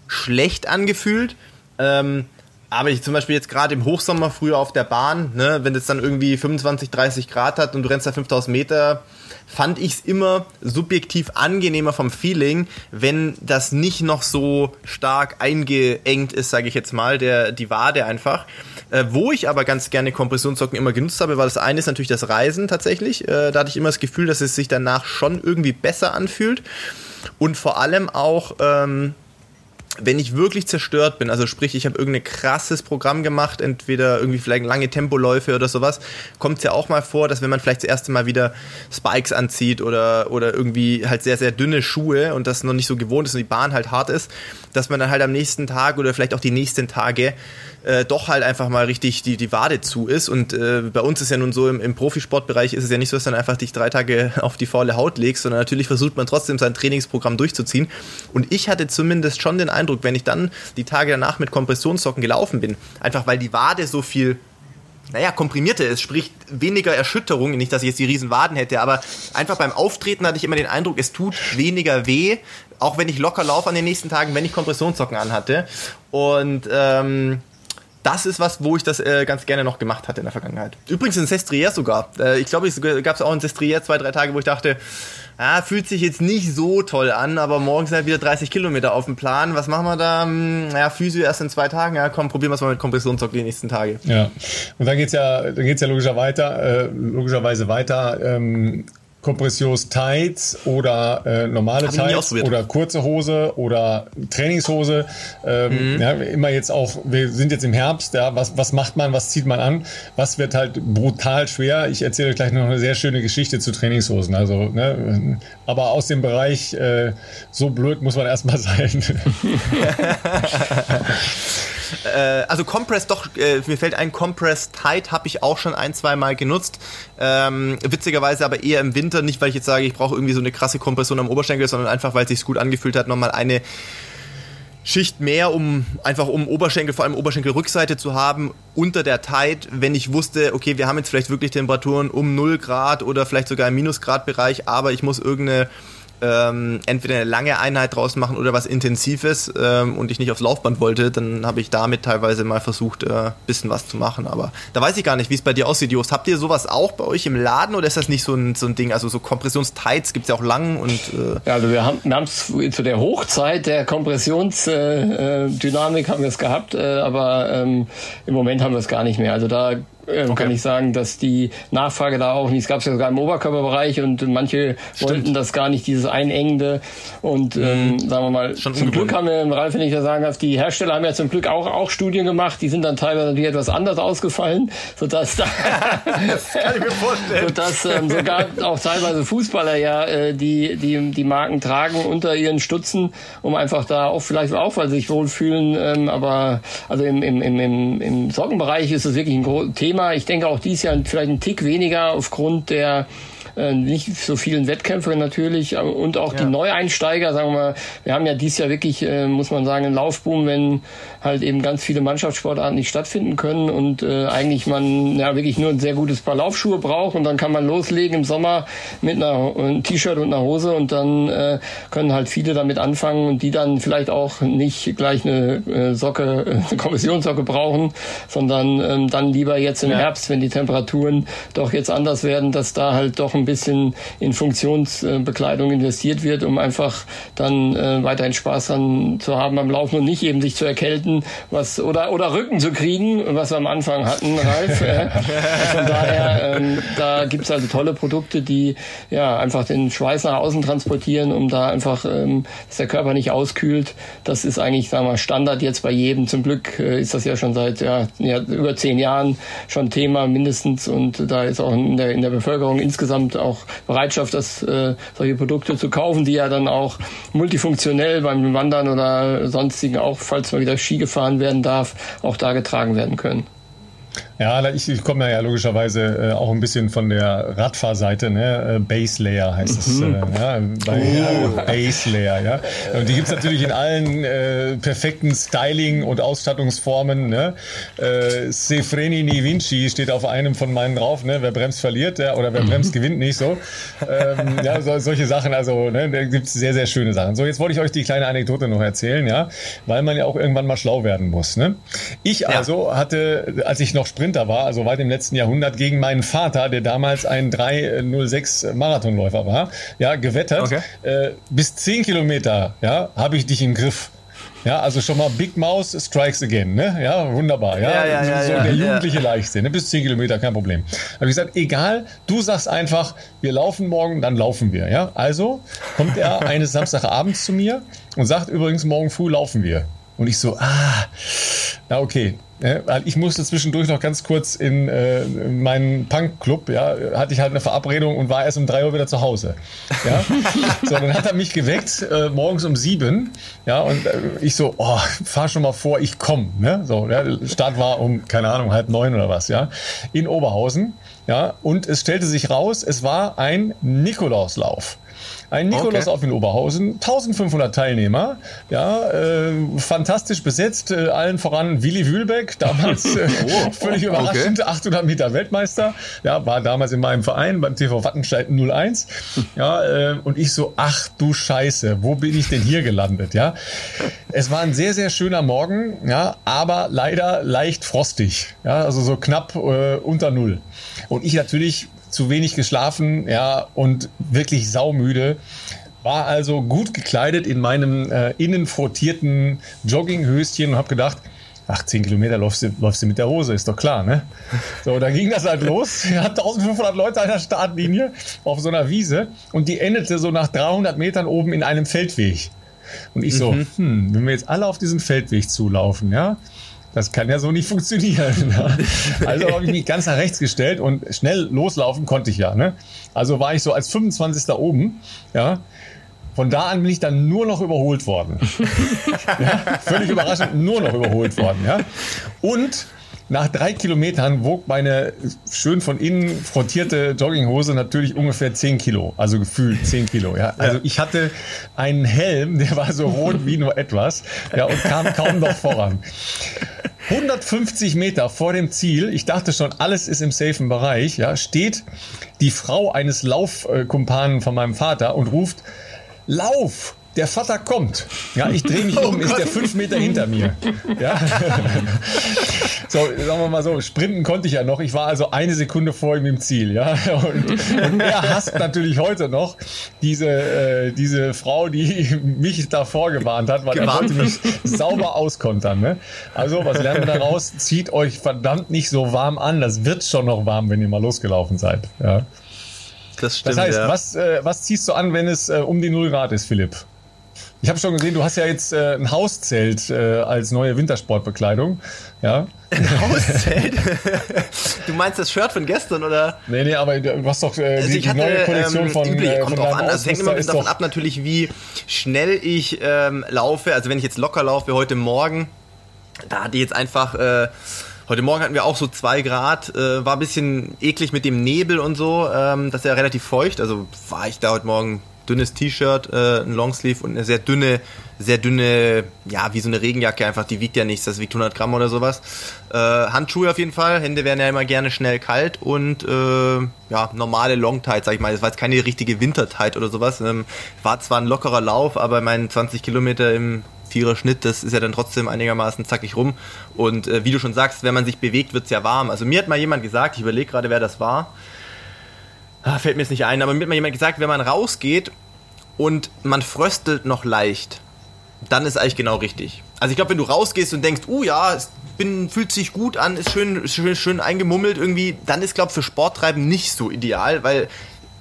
schlecht angefühlt. Ähm, aber ich zum Beispiel jetzt gerade im Hochsommer früher auf der Bahn, ne, wenn es dann irgendwie 25, 30 Grad hat und du rennst da 5000 Meter, fand ich es immer subjektiv angenehmer vom Feeling, wenn das nicht noch so stark eingeengt ist, sage ich jetzt mal, der, die Wade einfach. Äh, wo ich aber ganz gerne Kompressionssocken immer genutzt habe, war das eine ist natürlich das Reisen tatsächlich. Äh, da hatte ich immer das Gefühl, dass es sich danach schon irgendwie besser anfühlt. Und vor allem auch... Ähm, wenn ich wirklich zerstört bin, also sprich, ich habe irgendein krasses Programm gemacht, entweder irgendwie vielleicht lange Tempoläufe oder sowas, kommt es ja auch mal vor, dass wenn man vielleicht das erste Mal wieder Spikes anzieht oder, oder irgendwie halt sehr, sehr dünne Schuhe und das noch nicht so gewohnt ist und die Bahn halt hart ist, dass man dann halt am nächsten Tag oder vielleicht auch die nächsten Tage äh, doch halt einfach mal richtig die, die Wade zu ist. Und äh, bei uns ist ja nun so, im, im Profisportbereich ist es ja nicht so, dass du dann einfach dich drei Tage [laughs] auf die faule Haut legst, sondern natürlich versucht man trotzdem sein Trainingsprogramm durchzuziehen. Und ich hatte zumindest schon den Eindruck, wenn ich dann die Tage danach mit Kompressionssocken gelaufen bin, einfach weil die Wade so viel naja, komprimierter ist, sprich weniger Erschütterung, nicht, dass ich jetzt die riesen Waden hätte, aber einfach beim Auftreten hatte ich immer den Eindruck, es tut weniger weh, auch wenn ich locker laufe an den nächsten Tagen, wenn ich Kompressionssocken anhatte. Und ähm, das ist was, wo ich das äh, ganz gerne noch gemacht hatte in der Vergangenheit. Übrigens in Sestriere sogar. Äh, ich glaube, es gab es auch in Sestriere zwei, drei Tage, wo ich dachte, ah, fühlt sich jetzt nicht so toll an, aber morgen sind halt wieder 30 Kilometer auf dem Plan. Was machen wir da? Hm, ja, Physio erst in zwei Tagen. Ja, komm, probieren wir es mal mit Kompressionszock die nächsten Tage. Ja, und dann geht's ja, ja logischer weiter, äh, logischerweise weiter. Ähm, Kompressions Tights oder äh, normale Hab Tights oder kurze Hose oder Trainingshose. Ähm, mhm. ja, immer jetzt auch, wir sind jetzt im Herbst, ja, was, was macht man, was zieht man an? Was wird halt brutal schwer? Ich erzähle euch gleich noch eine sehr schöne Geschichte zu Trainingshosen. Also, ne, aber aus dem Bereich, äh, so blöd muss man erstmal sein. [laughs] [laughs] [laughs] Äh, also Compress, doch, äh, mir fällt ein, Compress Tight habe ich auch schon ein, zwei Mal genutzt. Ähm, witzigerweise aber eher im Winter, nicht weil ich jetzt sage, ich brauche irgendwie so eine krasse Kompression am Oberschenkel, sondern einfach, weil es sich gut angefühlt hat, nochmal eine Schicht mehr, um einfach um Oberschenkel, vor allem Oberschenkelrückseite zu haben, unter der Tight, wenn ich wusste, okay, wir haben jetzt vielleicht wirklich Temperaturen um 0 Grad oder vielleicht sogar im Minusgrad-Bereich, aber ich muss irgendeine ähm, entweder eine lange Einheit draus machen oder was Intensives ähm, und ich nicht aufs Laufband wollte, dann habe ich damit teilweise mal versucht, äh, bisschen was zu machen. Aber da weiß ich gar nicht, wie es bei dir aussieht, Jost. Habt ihr sowas auch bei euch im Laden oder ist das nicht so ein, so ein Ding? Also so Kompressionstights gibt es ja auch lang und. Äh ja, also wir haben es zu der Hochzeit der Kompressionsdynamik äh, äh haben wir es gehabt, äh, aber ähm, im Moment haben wir es gar nicht mehr. Also da äh, okay. kann ich sagen, dass die Nachfrage da auch nicht, es gab es ja sogar im Oberkörperbereich und manche Stimmt. wollten das gar nicht, dieses Einengende und ähm, mhm. sagen wir mal, Schon zum Glück haben wir, Ralf, wenn ich da sagen darf, die Hersteller haben ja zum Glück auch, auch Studien gemacht, die sind dann teilweise natürlich etwas anders ausgefallen, sodass da, [laughs] das kann ich mir vorstellen. sodass ähm, sogar auch teilweise Fußballer ja äh, die, die, die Marken tragen unter ihren Stutzen, um einfach da auch vielleicht auch, weil sie sich wohlfühlen, ähm, aber also im, im, im, im Sockenbereich ist es wirklich ein Thema. Ich denke auch dies Jahr vielleicht ein Tick weniger aufgrund der nicht so vielen Wettkämpfe natürlich äh, und auch ja. die Neueinsteiger, sagen wir mal, wir haben ja dieses Jahr wirklich, äh, muss man sagen, einen Laufboom, wenn halt eben ganz viele Mannschaftssportarten nicht stattfinden können und äh, eigentlich man ja wirklich nur ein sehr gutes Paar Laufschuhe braucht und dann kann man loslegen im Sommer mit einer ein T-Shirt und einer Hose und dann äh, können halt viele damit anfangen und die dann vielleicht auch nicht gleich eine äh, Socke, eine Kommissionssocke brauchen, sondern ähm, dann lieber jetzt im ja. Herbst, wenn die Temperaturen doch jetzt anders werden, dass da halt doch ein bisschen in Funktionsbekleidung investiert wird, um einfach dann äh, weiterhin Spaß dran zu haben am Laufen und nicht eben sich zu erkälten, was oder oder Rücken zu kriegen, was wir am Anfang hatten, Ralf. Äh, von daher, ähm, da gibt's also tolle Produkte, die ja einfach den Schweiß nach außen transportieren, um da einfach, ähm, dass der Körper nicht auskühlt. Das ist eigentlich, sagen wir, Standard jetzt bei jedem. Zum Glück äh, ist das ja schon seit ja, ja, über zehn Jahren schon Thema mindestens und da ist auch in der, in der Bevölkerung insgesamt auch Bereitschaft, das, äh, solche Produkte zu kaufen, die ja dann auch multifunktionell beim Wandern oder sonstigen auch, falls mal wieder Ski gefahren werden darf, auch da getragen werden können. Ja, ich, ich komme ja logischerweise äh, auch ein bisschen von der Radfahrseite, ne? Äh, Base Layer heißt es. Mhm. Äh, ja, bei, oh. Base Layer, ja. Und die gibt's natürlich in allen äh, perfekten Styling- und Ausstattungsformen. Ne? Äh, Sefreni ni Vinci steht auf einem von meinen drauf, ne? Wer bremst, verliert, ja, oder wer bremst, gewinnt nicht so. Ähm, ja, so, solche Sachen, also ne, da gibt's sehr, sehr schöne Sachen. So, jetzt wollte ich euch die kleine Anekdote noch erzählen, ja, weil man ja auch irgendwann mal schlau werden muss. Ne? Ich also hatte, als ich noch Sprint Sprinter war, also weit im letzten Jahrhundert, gegen meinen Vater, der damals ein 306 Marathonläufer war, ja, gewettet. Okay. Äh, bis 10 Kilometer, ja, habe ich dich im Griff. Ja, also schon mal Big Mouse strikes again, ne? Ja, wunderbar. Ja, ja, ja, so, ja, so ja, der jugendliche ja. Leichtsinn, ne? bis 10 Kilometer, kein Problem. Habe ich gesagt, egal, du sagst einfach, wir laufen morgen, dann laufen wir. Ja, also kommt er [laughs] eines Samstagabends zu mir und sagt übrigens, morgen früh laufen wir. Und ich so, ah, na okay. Ja, weil ich musste zwischendurch noch ganz kurz in, äh, in meinen Punk-Club, ja, hatte ich halt eine Verabredung und war erst um drei Uhr wieder zu Hause. Ja? [laughs] so, dann hat er mich geweckt, äh, morgens um sieben, ja, und äh, ich so, oh, fahr schon mal vor, ich komm, ne, so, ja, Start war um, keine Ahnung, halb neun oder was, ja, in Oberhausen, ja, und es stellte sich raus, es war ein Nikolauslauf. Ein Nikolaus okay. auf in Oberhausen, 1500 Teilnehmer, ja, äh, fantastisch besetzt, äh, allen voran Willi Wühlbeck, damals [laughs] äh, oh, völlig oh, überraschend, okay. 800 Meter Weltmeister, ja, war damals in meinem Verein beim TV Wattenscheid 01, ja, äh, und ich so, ach du Scheiße, wo bin ich denn hier gelandet, ja? Es war ein sehr, sehr schöner Morgen, ja, aber leider leicht frostig, ja, also so knapp äh, unter Null. Und ich natürlich zu wenig geschlafen, ja, und wirklich saumüde. War also gut gekleidet in meinem äh, innen frottierten Jogginghöschen und habe gedacht, ach, 10 Kilometer läufst du, läufst du mit der Hose, ist doch klar, ne? So, da ging das halt los. Wir hatten 1500 Leute an der Startlinie auf so einer Wiese und die endete so nach 300 Metern oben in einem Feldweg. Und ich so, mhm. hm, wenn wir jetzt alle auf diesen Feldweg zulaufen, ja, das kann ja so nicht funktionieren. Ne? [laughs] Also habe ich mich ganz nach rechts gestellt und schnell loslaufen konnte ich ja. Ne? Also war ich so als 25. oben. Ja. Von da an bin ich dann nur noch überholt worden. [laughs] ja, völlig überraschend, nur noch überholt worden. Ja. Und nach drei Kilometern wog meine schön von innen frontierte Jogginghose natürlich ungefähr 10 Kilo, also gefühlt 10 Kilo. Ja. Also ich hatte einen Helm, der war so rot wie nur etwas ja, und kam kaum noch voran. 150 Meter vor dem Ziel, ich dachte schon, alles ist im safen Bereich, ja, steht die Frau eines Laufkumpanen von meinem Vater und ruft, Lauf! Der Vater kommt. Ja, ich drehe mich [laughs] oh um, Gott. ist der fünf Meter hinter mir. [laughs] Ja. [laughs] so, sagen wir mal so, sprinten konnte ich ja noch. Ich war also eine Sekunde vor ihm im Ziel, ja. Und, und er hasst natürlich heute noch diese, äh, diese Frau, die mich da vorgewarnt hat, weil Gewarnt. er wollte mich sauber auskontern. Ne? Also, was lernen wir daraus? Zieht euch verdammt nicht so warm an. Das wird schon noch warm, wenn ihr mal losgelaufen seid. Ja. Das stimmt. Das heißt, ja. was, äh, was ziehst du an, wenn es äh, um die 0 Grad ist, Philipp? Ich habe schon gesehen, du hast ja jetzt äh, ein Hauszelt äh, als neue Wintersportbekleidung. Ja. Ein Hauszelt? [laughs] du meinst das Shirt von gestern, oder? Nee, nee, aber du hast doch äh, also die, hatte, neue Kollektion ähm, von, üblich, äh, kommt drauf an. Es hängt immer davon ab, natürlich, wie schnell ich ähm, laufe. Also wenn ich jetzt locker laufe, wie heute Morgen, da hatte ich jetzt einfach... Äh, Heute Morgen hatten wir auch so zwei Grad, äh, war ein bisschen eklig mit dem Nebel und so. Ähm, das ist ja relativ feucht, also war ich da heute Morgen dünnes T-Shirt, äh, ein Longsleeve und eine sehr dünne, sehr dünne, ja, wie so eine Regenjacke einfach, die wiegt ja nichts, das wiegt 100 Gramm oder sowas. Äh, Handschuhe auf jeden Fall, Hände werden ja immer gerne schnell kalt und äh, ja, normale Longtights, sag ich mal. Das war jetzt keine richtige Wintertight oder sowas. Ähm, war zwar ein lockerer Lauf, aber mein 20 Kilometer im Vierer Schnitt, das ist ja dann trotzdem einigermaßen zackig rum. Und äh, wie du schon sagst, wenn man sich bewegt, wird es ja warm. Also mir hat mal jemand gesagt, ich überlege gerade, wer das war. Ah, fällt mir jetzt nicht ein, aber mir hat mal jemand gesagt, wenn man rausgeht und man fröstelt noch leicht, dann ist eigentlich genau richtig. Also ich glaube, wenn du rausgehst und denkst, uh ja, es bin, fühlt sich gut an, ist schön, schön, schön eingemummelt irgendwie, dann ist, glaube ich, für Sporttreiben nicht so ideal, weil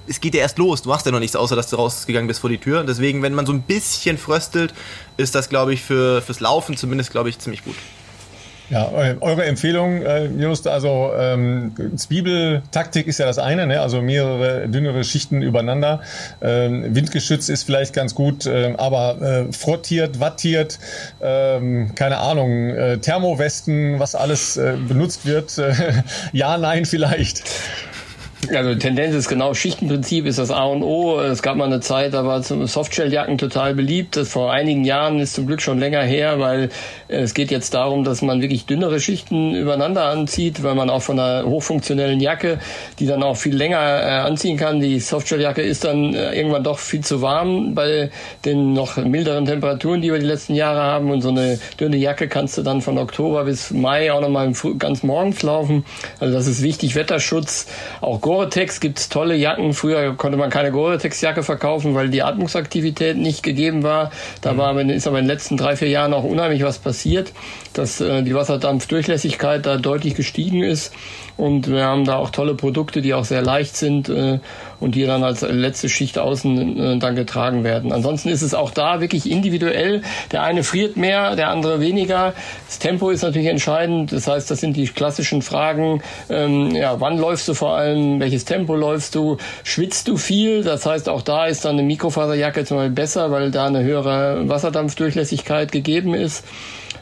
es geht ja erst los. Du machst ja noch nichts, außer dass du rausgegangen bist vor die Tür. Deswegen, wenn man so ein bisschen fröstelt, ist das, glaube ich, für, fürs Laufen zumindest, glaube ich, ziemlich gut. Ja, eure Empfehlung, äh, Just, also ähm, Zwiebeltaktik ist ja das eine, ne? also mehrere dünnere Schichten übereinander. Ähm, Windgeschütz ist vielleicht ganz gut, äh, aber äh, frottiert, wattiert, ähm, keine Ahnung, äh, Thermowesten, was alles äh, benutzt wird, äh, [laughs] ja, nein, vielleicht. Also Tendenz ist genau, Schichtenprinzip ist das A und O. Es gab mal eine Zeit, da war Softshelljacken total beliebt. Das vor einigen Jahren ist zum Glück schon länger her, weil es geht jetzt darum, dass man wirklich dünnere Schichten übereinander anzieht, weil man auch von einer hochfunktionellen Jacke, die dann auch viel länger äh, anziehen kann. Die Softshelljacke ist dann äh, irgendwann doch viel zu warm bei den noch milderen Temperaturen, die wir die letzten Jahre haben. Und so eine dünne Jacke kannst du dann von Oktober bis Mai auch nochmal ganz morgens laufen. Also das ist wichtig. Wetterschutz, auch Gore-Tex gibt's tolle Jacken. Früher konnte man keine Gore-Tex-Jacke verkaufen, weil die Atmungsaktivität nicht gegeben war. Da war, ist aber in den letzten drei, vier Jahren auch unheimlich was passiert, dass äh, die Wasserdampfdurchlässigkeit da deutlich gestiegen ist. Und wir haben da auch tolle Produkte, die auch sehr leicht sind äh, und die dann als letzte Schicht außen äh, dann getragen werden. Ansonsten ist es auch da wirklich individuell. Der eine friert mehr, der andere weniger. Das Tempo ist natürlich entscheidend. Das heißt, das sind die klassischen Fragen. Ähm, ja, wann läufst du vor allem? Welches Tempo läufst du? Schwitzt du viel? Das heißt, auch da ist dann eine Mikrofaserjacke zum Beispiel besser, weil da eine höhere Wasserdampfdurchlässigkeit gegeben ist.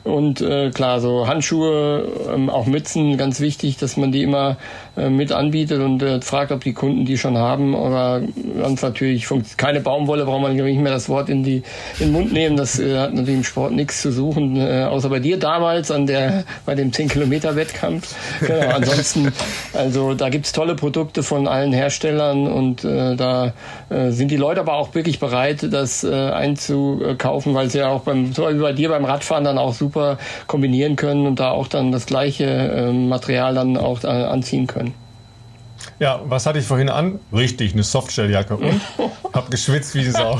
Und äh, klar, so Handschuhe, ähm, auch Mützen, ganz wichtig, dass man die immer äh, mit anbietet und äh, fragt, ob die Kunden die schon haben. Aber ganz natürlich keine Baumwolle, braucht man nicht mehr das Wort in, die, in den Mund nehmen. Das äh, hat natürlich im Sport nichts zu suchen, äh, außer bei dir damals an der, bei dem 10-Kilometer-Wettkampf. Genau, [laughs] ansonsten, also da gibt's tolle Produkte von allen Herstellern und äh, da äh, sind die Leute aber auch wirklich bereit, das äh, einzukaufen, weil sie ja auch beim, so wie bei dir beim Radfahren dann auch super super kombinieren können und da auch dann das gleiche äh, Material dann auch äh, anziehen können. Ja, was hatte ich vorhin an? Richtig, eine Softshelljacke und [laughs] hab geschwitzt wie Sau. [laughs]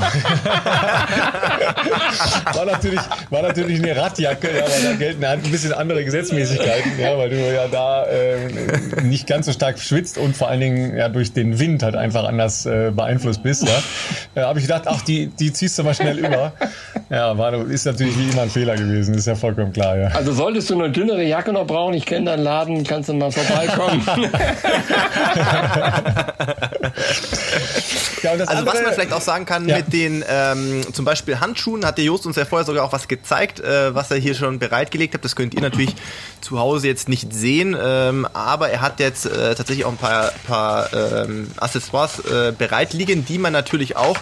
war, natürlich, war natürlich eine Radjacke, ja, weil da gelten ein bisschen andere Gesetzmäßigkeiten, ja, weil du ja da äh, nicht ganz so stark schwitzt und vor allen Dingen ja durch den Wind halt einfach anders äh, beeinflusst bist. Ja. Da habe ich gedacht, ach, die, die ziehst du mal schnell über. Ja, war, ist natürlich wie immer ein Fehler gewesen, ist ja vollkommen klar. Ja. Also solltest du eine dünnere Jacke noch brauchen, ich kenne deinen Laden, kannst du mal vorbeikommen. [laughs] ja, also was man vielleicht auch sagen kann ja. mit den ähm, zum Beispiel Handschuhen, hat der Jost uns ja vorher sogar auch was gezeigt, äh, was er hier schon bereitgelegt hat. Das könnt ihr natürlich zu Hause jetzt nicht sehen, ähm, aber er hat jetzt äh, tatsächlich auch ein paar, paar ähm, Accessoires äh, bereitliegen, die man natürlich auch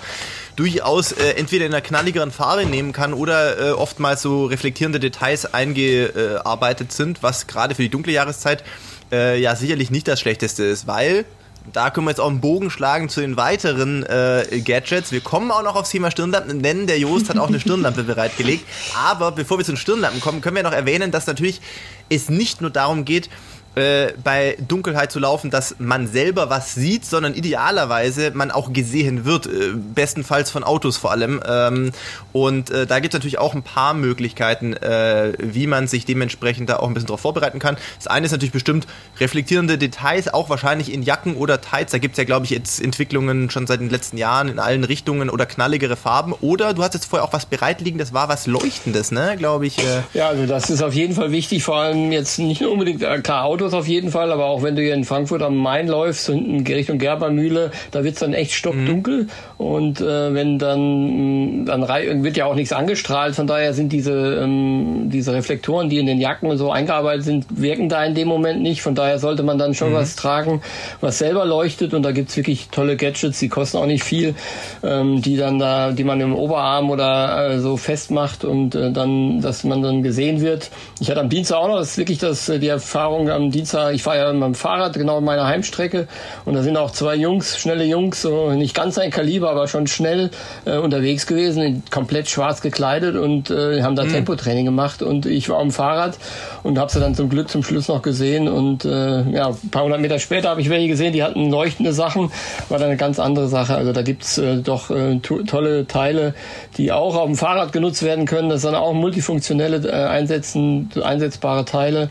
durchaus äh, entweder in einer knalligeren Farbe nehmen kann oder äh, oftmals so reflektierende Details eingearbeitet sind, was gerade für die dunkle Jahreszeit äh, ja sicherlich nicht das Schlechteste ist, weil da können wir jetzt auch einen Bogen schlagen zu den weiteren äh, Gadgets. Wir kommen auch noch aufs Thema Stirnlampen, denn der Joost hat auch eine Stirnlampe [laughs] bereitgelegt. Aber bevor wir zu den Stirnlampen kommen, können wir noch erwähnen, dass natürlich es nicht nur darum geht, äh, bei Dunkelheit zu laufen, dass man selber was sieht, sondern idealerweise man auch gesehen wird, äh, bestenfalls von Autos vor allem. Ähm, und äh, da gibt es natürlich auch ein paar Möglichkeiten, äh, wie man sich dementsprechend da auch ein bisschen darauf vorbereiten kann. Das eine ist natürlich bestimmt reflektierende Details, auch wahrscheinlich in Jacken oder Tights. Da gibt es ja, glaube ich, jetzt Entwicklungen schon seit den letzten Jahren in allen Richtungen oder knalligere Farben. Oder du hast jetzt vorher auch was bereitliegen, das war was Leuchtendes, ne, glaube ich. Äh. Ja, also das ist auf jeden Fall wichtig, vor allem jetzt nicht unbedingt, äh, Autos auf jeden Fall, aber auch wenn du hier in Frankfurt am Main läufst, hinten Richtung Gerbermühle, da wird's dann echt stockdunkel. Mhm. Und äh, wenn dann, dann wird ja auch nichts angestrahlt, von daher sind diese, ähm, diese Reflektoren, die in den Jacken und so eingearbeitet sind, wirken da in dem Moment nicht. Von daher sollte man dann schon mhm. was tragen, was selber leuchtet. Und da gibt's wirklich tolle Gadgets, die kosten auch nicht viel, ähm, die dann da, die man im Oberarm oder äh, so festmacht und äh, dann, dass man dann gesehen wird. Ich hatte am Dienstag auch noch, das ist wirklich das, äh, die Erfahrung am Dienstag, ich fahre ja mit meinem Fahrrad genau in meiner Heimstrecke und da sind auch zwei Jungs, schnelle Jungs, so nicht ganz ein Kaliber, aber schon schnell äh, unterwegs gewesen, komplett schwarz gekleidet und äh, haben da mhm. Tempotraining gemacht und ich war am Fahrrad und habe sie dann zum Glück zum Schluss noch gesehen und äh, ja, ein paar hundert Meter später habe ich welche gesehen, die hatten leuchtende Sachen, war dann eine ganz andere Sache. Also da gibt's äh, doch äh, to tolle Teile, die auch auf dem Fahrrad genutzt werden können. Das sind auch multifunktionelle äh, einsetzen, einsetzbare Teile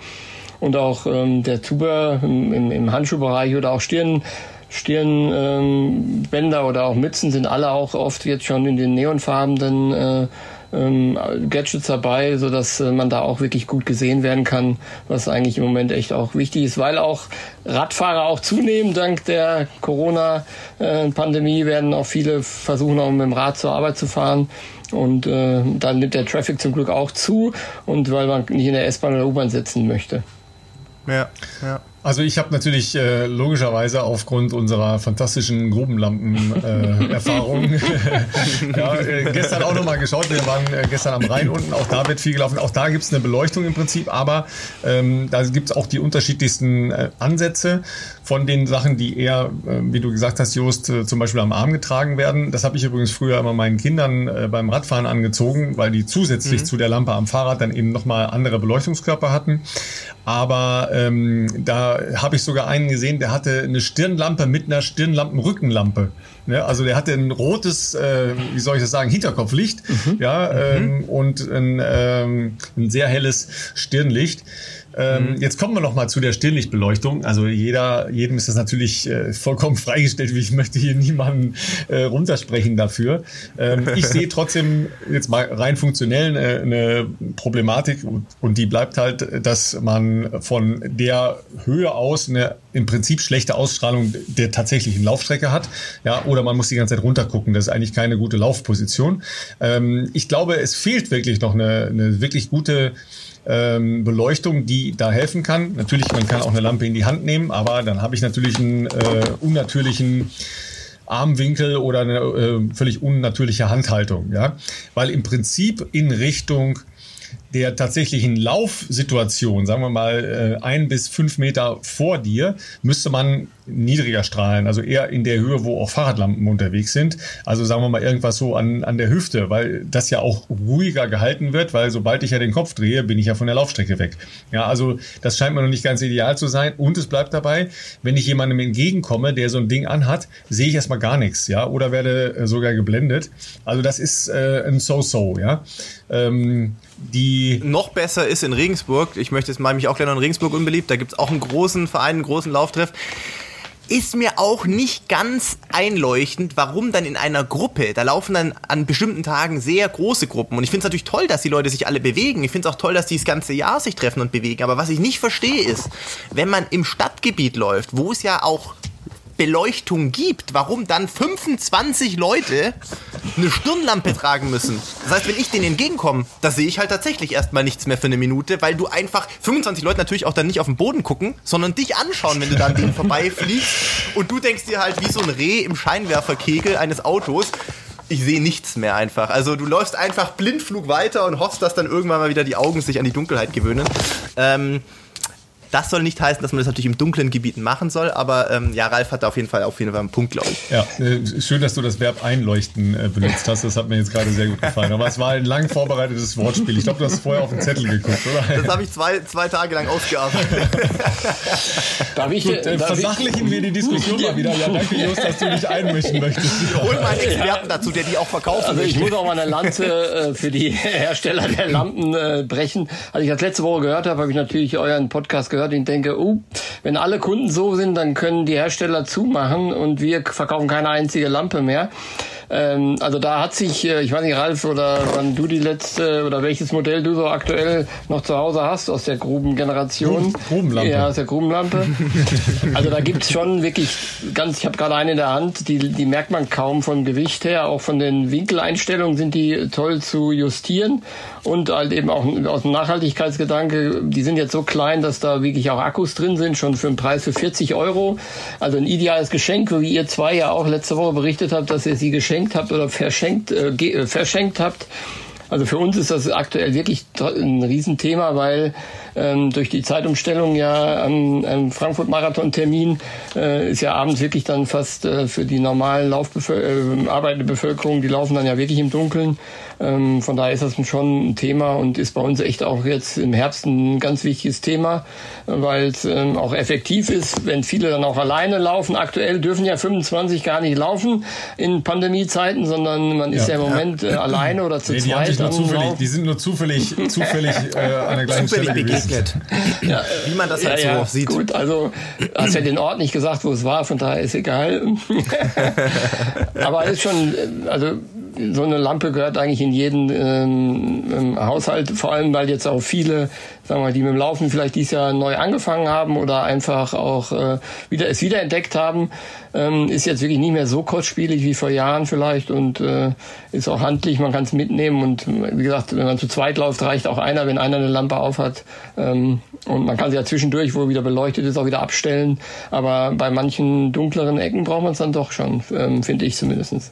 und auch ähm, der Zubehör im, im, Handschuhbereich oder auch Stirn. Stirnbänder ähm, oder auch Mützen sind alle auch oft jetzt schon in den neonfarbenen äh, ähm, Gadgets dabei, so dass äh, man da auch wirklich gut gesehen werden kann, was eigentlich im Moment echt auch wichtig ist, weil auch Radfahrer auch zunehmen dank der Corona-Pandemie werden auch viele versuchen auch mit dem Rad zur Arbeit zu fahren und äh, dann nimmt der Traffic zum Glück auch zu und weil man nicht in der S-Bahn oder U-Bahn sitzen möchte. Ja, ja. Also ich habe natürlich äh, logischerweise aufgrund unserer fantastischen Grubenlampen-Erfahrung [laughs] äh, ja, äh, gestern auch nochmal geschaut. Wir waren äh, gestern am Rhein unten, auch da wird viel gelaufen. Auch da gibt's eine Beleuchtung im Prinzip, aber ähm, da gibt's auch die unterschiedlichsten äh, Ansätze von den Sachen, die eher, äh, wie du gesagt hast, Jost, äh, zum Beispiel am Arm getragen werden. Das habe ich übrigens früher immer meinen Kindern äh, beim Radfahren angezogen, weil die zusätzlich mhm. zu der Lampe am Fahrrad dann eben nochmal andere Beleuchtungskörper hatten. Aber ähm, da habe ich sogar einen gesehen, der hatte eine Stirnlampe mit einer Stirnlampenrückenlampe. Ne? Also der hatte ein rotes, äh, wie soll ich das sagen, Hinterkopflicht, mhm. ja, ähm, mhm. und ein, ähm, ein sehr helles Stirnlicht. Ähm, mhm. Jetzt kommen wir noch mal zu der Stirnlichtbeleuchtung. Also jeder, jedem ist das natürlich äh, vollkommen [laughs] freigestellt. Ich möchte hier niemanden äh, runtersprechen dafür. Ähm, ich sehe trotzdem jetzt mal rein funktionell eine, eine Problematik und, und, die bleibt halt, dass man von der Höhe aus eine im Prinzip schlechte Ausstrahlung der tatsächlichen Laufstrecke hat. Ja, oder man muss die ganze Zeit runtergucken. Das ist eigentlich keine gute Laufposition. Ähm, ich glaube, es fehlt wirklich noch eine, eine wirklich gute ähm, Beleuchtung, die da helfen kann. Natürlich, man kann auch eine Lampe in die Hand nehmen, aber dann habe ich natürlich einen äh, unnatürlichen Armwinkel oder eine äh, völlig unnatürliche Handhaltung, ja, weil im Prinzip in Richtung der tatsächlichen Laufsituation, sagen wir mal äh, ein bis fünf Meter vor dir, müsste man niedriger strahlen, also eher in der Höhe, wo auch Fahrradlampen unterwegs sind. Also sagen wir mal irgendwas so an, an der Hüfte, weil das ja auch ruhiger gehalten wird, weil sobald ich ja den Kopf drehe, bin ich ja von der Laufstrecke weg. Ja, also das scheint mir noch nicht ganz ideal zu sein. Und es bleibt dabei, wenn ich jemandem entgegenkomme, der so ein Ding anhat, sehe ich erstmal gar nichts, ja, oder werde äh, sogar geblendet. Also das ist äh, ein So-So, ja. Ähm, die noch besser ist in Regensburg, ich möchte jetzt mal mich auch noch in Regensburg unbeliebt, da gibt es auch einen großen Verein, einen großen Lauftreff ist mir auch nicht ganz einleuchtend, warum dann in einer Gruppe, da laufen dann an bestimmten Tagen sehr große Gruppen und ich finde es natürlich toll, dass die Leute sich alle bewegen. Ich finde es auch toll, dass die das ganze Jahr sich treffen und bewegen. Aber was ich nicht verstehe ist, wenn man im Stadtgebiet läuft, wo es ja auch Beleuchtung gibt, warum dann 25 Leute eine Stirnlampe tragen müssen. Das heißt, wenn ich denen entgegenkomme, da sehe ich halt tatsächlich erstmal nichts mehr für eine Minute, weil du einfach 25 Leute natürlich auch dann nicht auf den Boden gucken, sondern dich anschauen, wenn du dann denen vorbeifliegst und du denkst dir halt wie so ein Reh im Scheinwerferkegel eines Autos, ich sehe nichts mehr einfach. Also du läufst einfach blindflug weiter und hoffst, dass dann irgendwann mal wieder die Augen sich an die Dunkelheit gewöhnen. Ähm, Das soll nicht heißen, dass man das natürlich im dunklen Gebieten machen soll, aber ähm, ja, Ralf hat da auf jeden Fall auf jeden Fall einen Punkt, glaube ich. Ja, äh, schön, dass du das Verb einleuchten äh, benutzt hast. Das hat mir jetzt gerade sehr gut gefallen. Aber es war ein lang vorbereitetes Wortspiel. Ich glaube, du hast vorher auf den Zettel geguckt, oder? Das habe ich zwei, zwei Tage lang ausgearbeitet. [laughs] darf ich, Gut, äh, darf versachlichen ich, wir die Diskussion mal wieder. Ja, danke, Just, dass du dich einmischen möchtest. Hol mal einen Experten dazu, der die auch verkaufen Also ich möchte. muss auch mal eine Lanze äh, für die Hersteller der Lampen äh, brechen. Als ich das letzte Woche gehört habe, habe ich natürlich euren Podcast gehört und denke, uh, wenn alle Kunden so sind, dann können die Hersteller zumachen und wir verkaufen keine einzige Lampe mehr. Ähm, also da hat sich, äh, ich weiß nicht, Ralf, oder wann du die letzte oder welches Modell du so aktuell noch zu Hause hast aus der Grubengeneration. Grubenlampe. Ja, aus der Grubenlampe. [laughs] also da gibt's schon wirklich ganz, ich habe gerade eine in der Hand, die, die merkt man kaum vom Gewicht her, auch von den Winkeleinstellungen sind die toll zu justieren und halt eben auch aus dem Nachhaltigkeitsgedanke, die sind jetzt so klein, dass da wirklich auch Akkus drin sind, schon für einen Preis für 40 Euro. Also ein ideales Geschenk, wie ihr zwei ja auch letzte Woche berichtet habt, dass ihr sie geschenkt habt oder verschenkt, äh, ge- verschenkt habt. Also für uns ist das aktuell wirklich ein Riesenthema, weil ähm, durch die Zeitumstellung ja am, am Frankfurt-Marathon-Termin äh, ist ja abends wirklich dann fast äh, für die normalen Laufbevöl äh, arbeitende Bevölkerung, die laufen dann ja wirklich im Dunkeln. Ähm, von daher ist das schon ein Thema und ist bei uns echt auch jetzt im Herbst ein ganz wichtiges Thema, weil es ähm, auch effektiv ist, wenn viele dann auch alleine laufen. Aktuell dürfen ja 25 gar nicht laufen in Pandemiezeiten, sondern man ist ja, Ja. im Moment äh, alleine oder zu zweit sich nur zufällig, die sind nur zufällig, [laughs] zufällig äh, an der gleichen Zufällig Stelle begegnet. [laughs] Wie man das halt so auch sieht. Gut, also hast ja den Ort nicht gesagt, wo es war, von daher ist egal. [laughs] Aber es ist schon, äh, also so eine Lampe gehört eigentlich in jeden ähm, ähm, Haushalt, vor allem weil jetzt auch viele, sagen wir mal, die mit dem Laufen vielleicht dieses Jahr neu angefangen haben oder einfach auch äh, wieder es wiederentdeckt haben, ähm, ist jetzt wirklich nicht mehr so kostspielig wie vor Jahren vielleicht und äh, ist auch handlich, man kann es mitnehmen und wie gesagt, wenn man zu zweit läuft, reicht auch einer, wenn einer eine Lampe aufhat ähm, und man kann sie ja zwischendurch, wo wieder beleuchtet ist, auch wieder abstellen, aber bei manchen dunkleren Ecken braucht man es dann doch schon, ähm, finde ich zumindestens.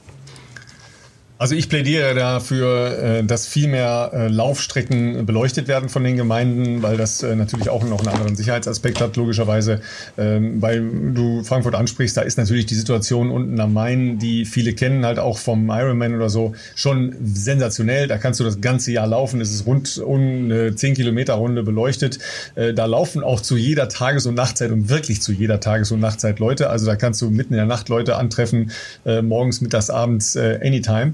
Also ich plädiere dafür, äh, dass viel mehr äh, Laufstrecken beleuchtet werden von den Gemeinden, weil das äh, natürlich auch noch einen anderen Sicherheitsaspekt hat, logischerweise. Ähm, Weil du Frankfurt ansprichst, da ist natürlich die Situation unten am Main, die viele kennen, halt auch vom Ironman oder so, schon sensationell. Da kannst du das ganze Jahr laufen. Es ist rund um eine 10 Kilometer Runde beleuchtet. Da laufen auch zu jeder Tages- und Nachtzeit und wirklich zu jeder Tages- und Nachtzeit Leute. Also da kannst du mitten in der Nacht Leute antreffen, morgens, mittags, abends, anytime.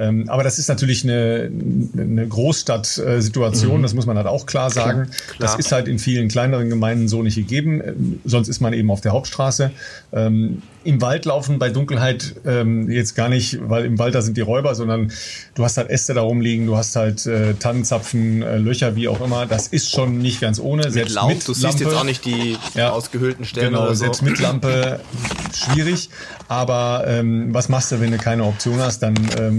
Ähm, aber das ist natürlich eine, eine Großstadt-Situation, Mhm. das muss man halt auch klar sagen. Das ist halt in vielen kleineren Gemeinden so nicht gegeben. Ähm, Sonst ist man eben auf der Hauptstraße. Ähm, Im Wald laufen bei Dunkelheit ähm, jetzt gar nicht, weil im Wald da sind die Räuber, sondern du hast halt Äste da rumliegen, du hast halt äh, Tannenzapfen, äh, Löcher, wie auch immer. Das ist schon nicht ganz ohne. Mit Selbst Laub, mit du siehst Lampe. jetzt auch nicht die Ja. ausgehöhlten Stellen Genau, oder so. selbst mit Lampe schwierig. Aber ähm, was machst du, wenn du keine Option hast? Dann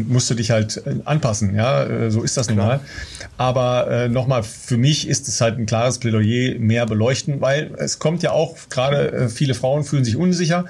musst du dich halt äh, anpassen. Ja, äh, so ist das nun mal. Aber äh, nochmal, für mich ist es halt ein klares Plädoyer, mehr beleuchten, weil es kommt ja auch gerade äh, viele Frauen fühlen sich unsicher.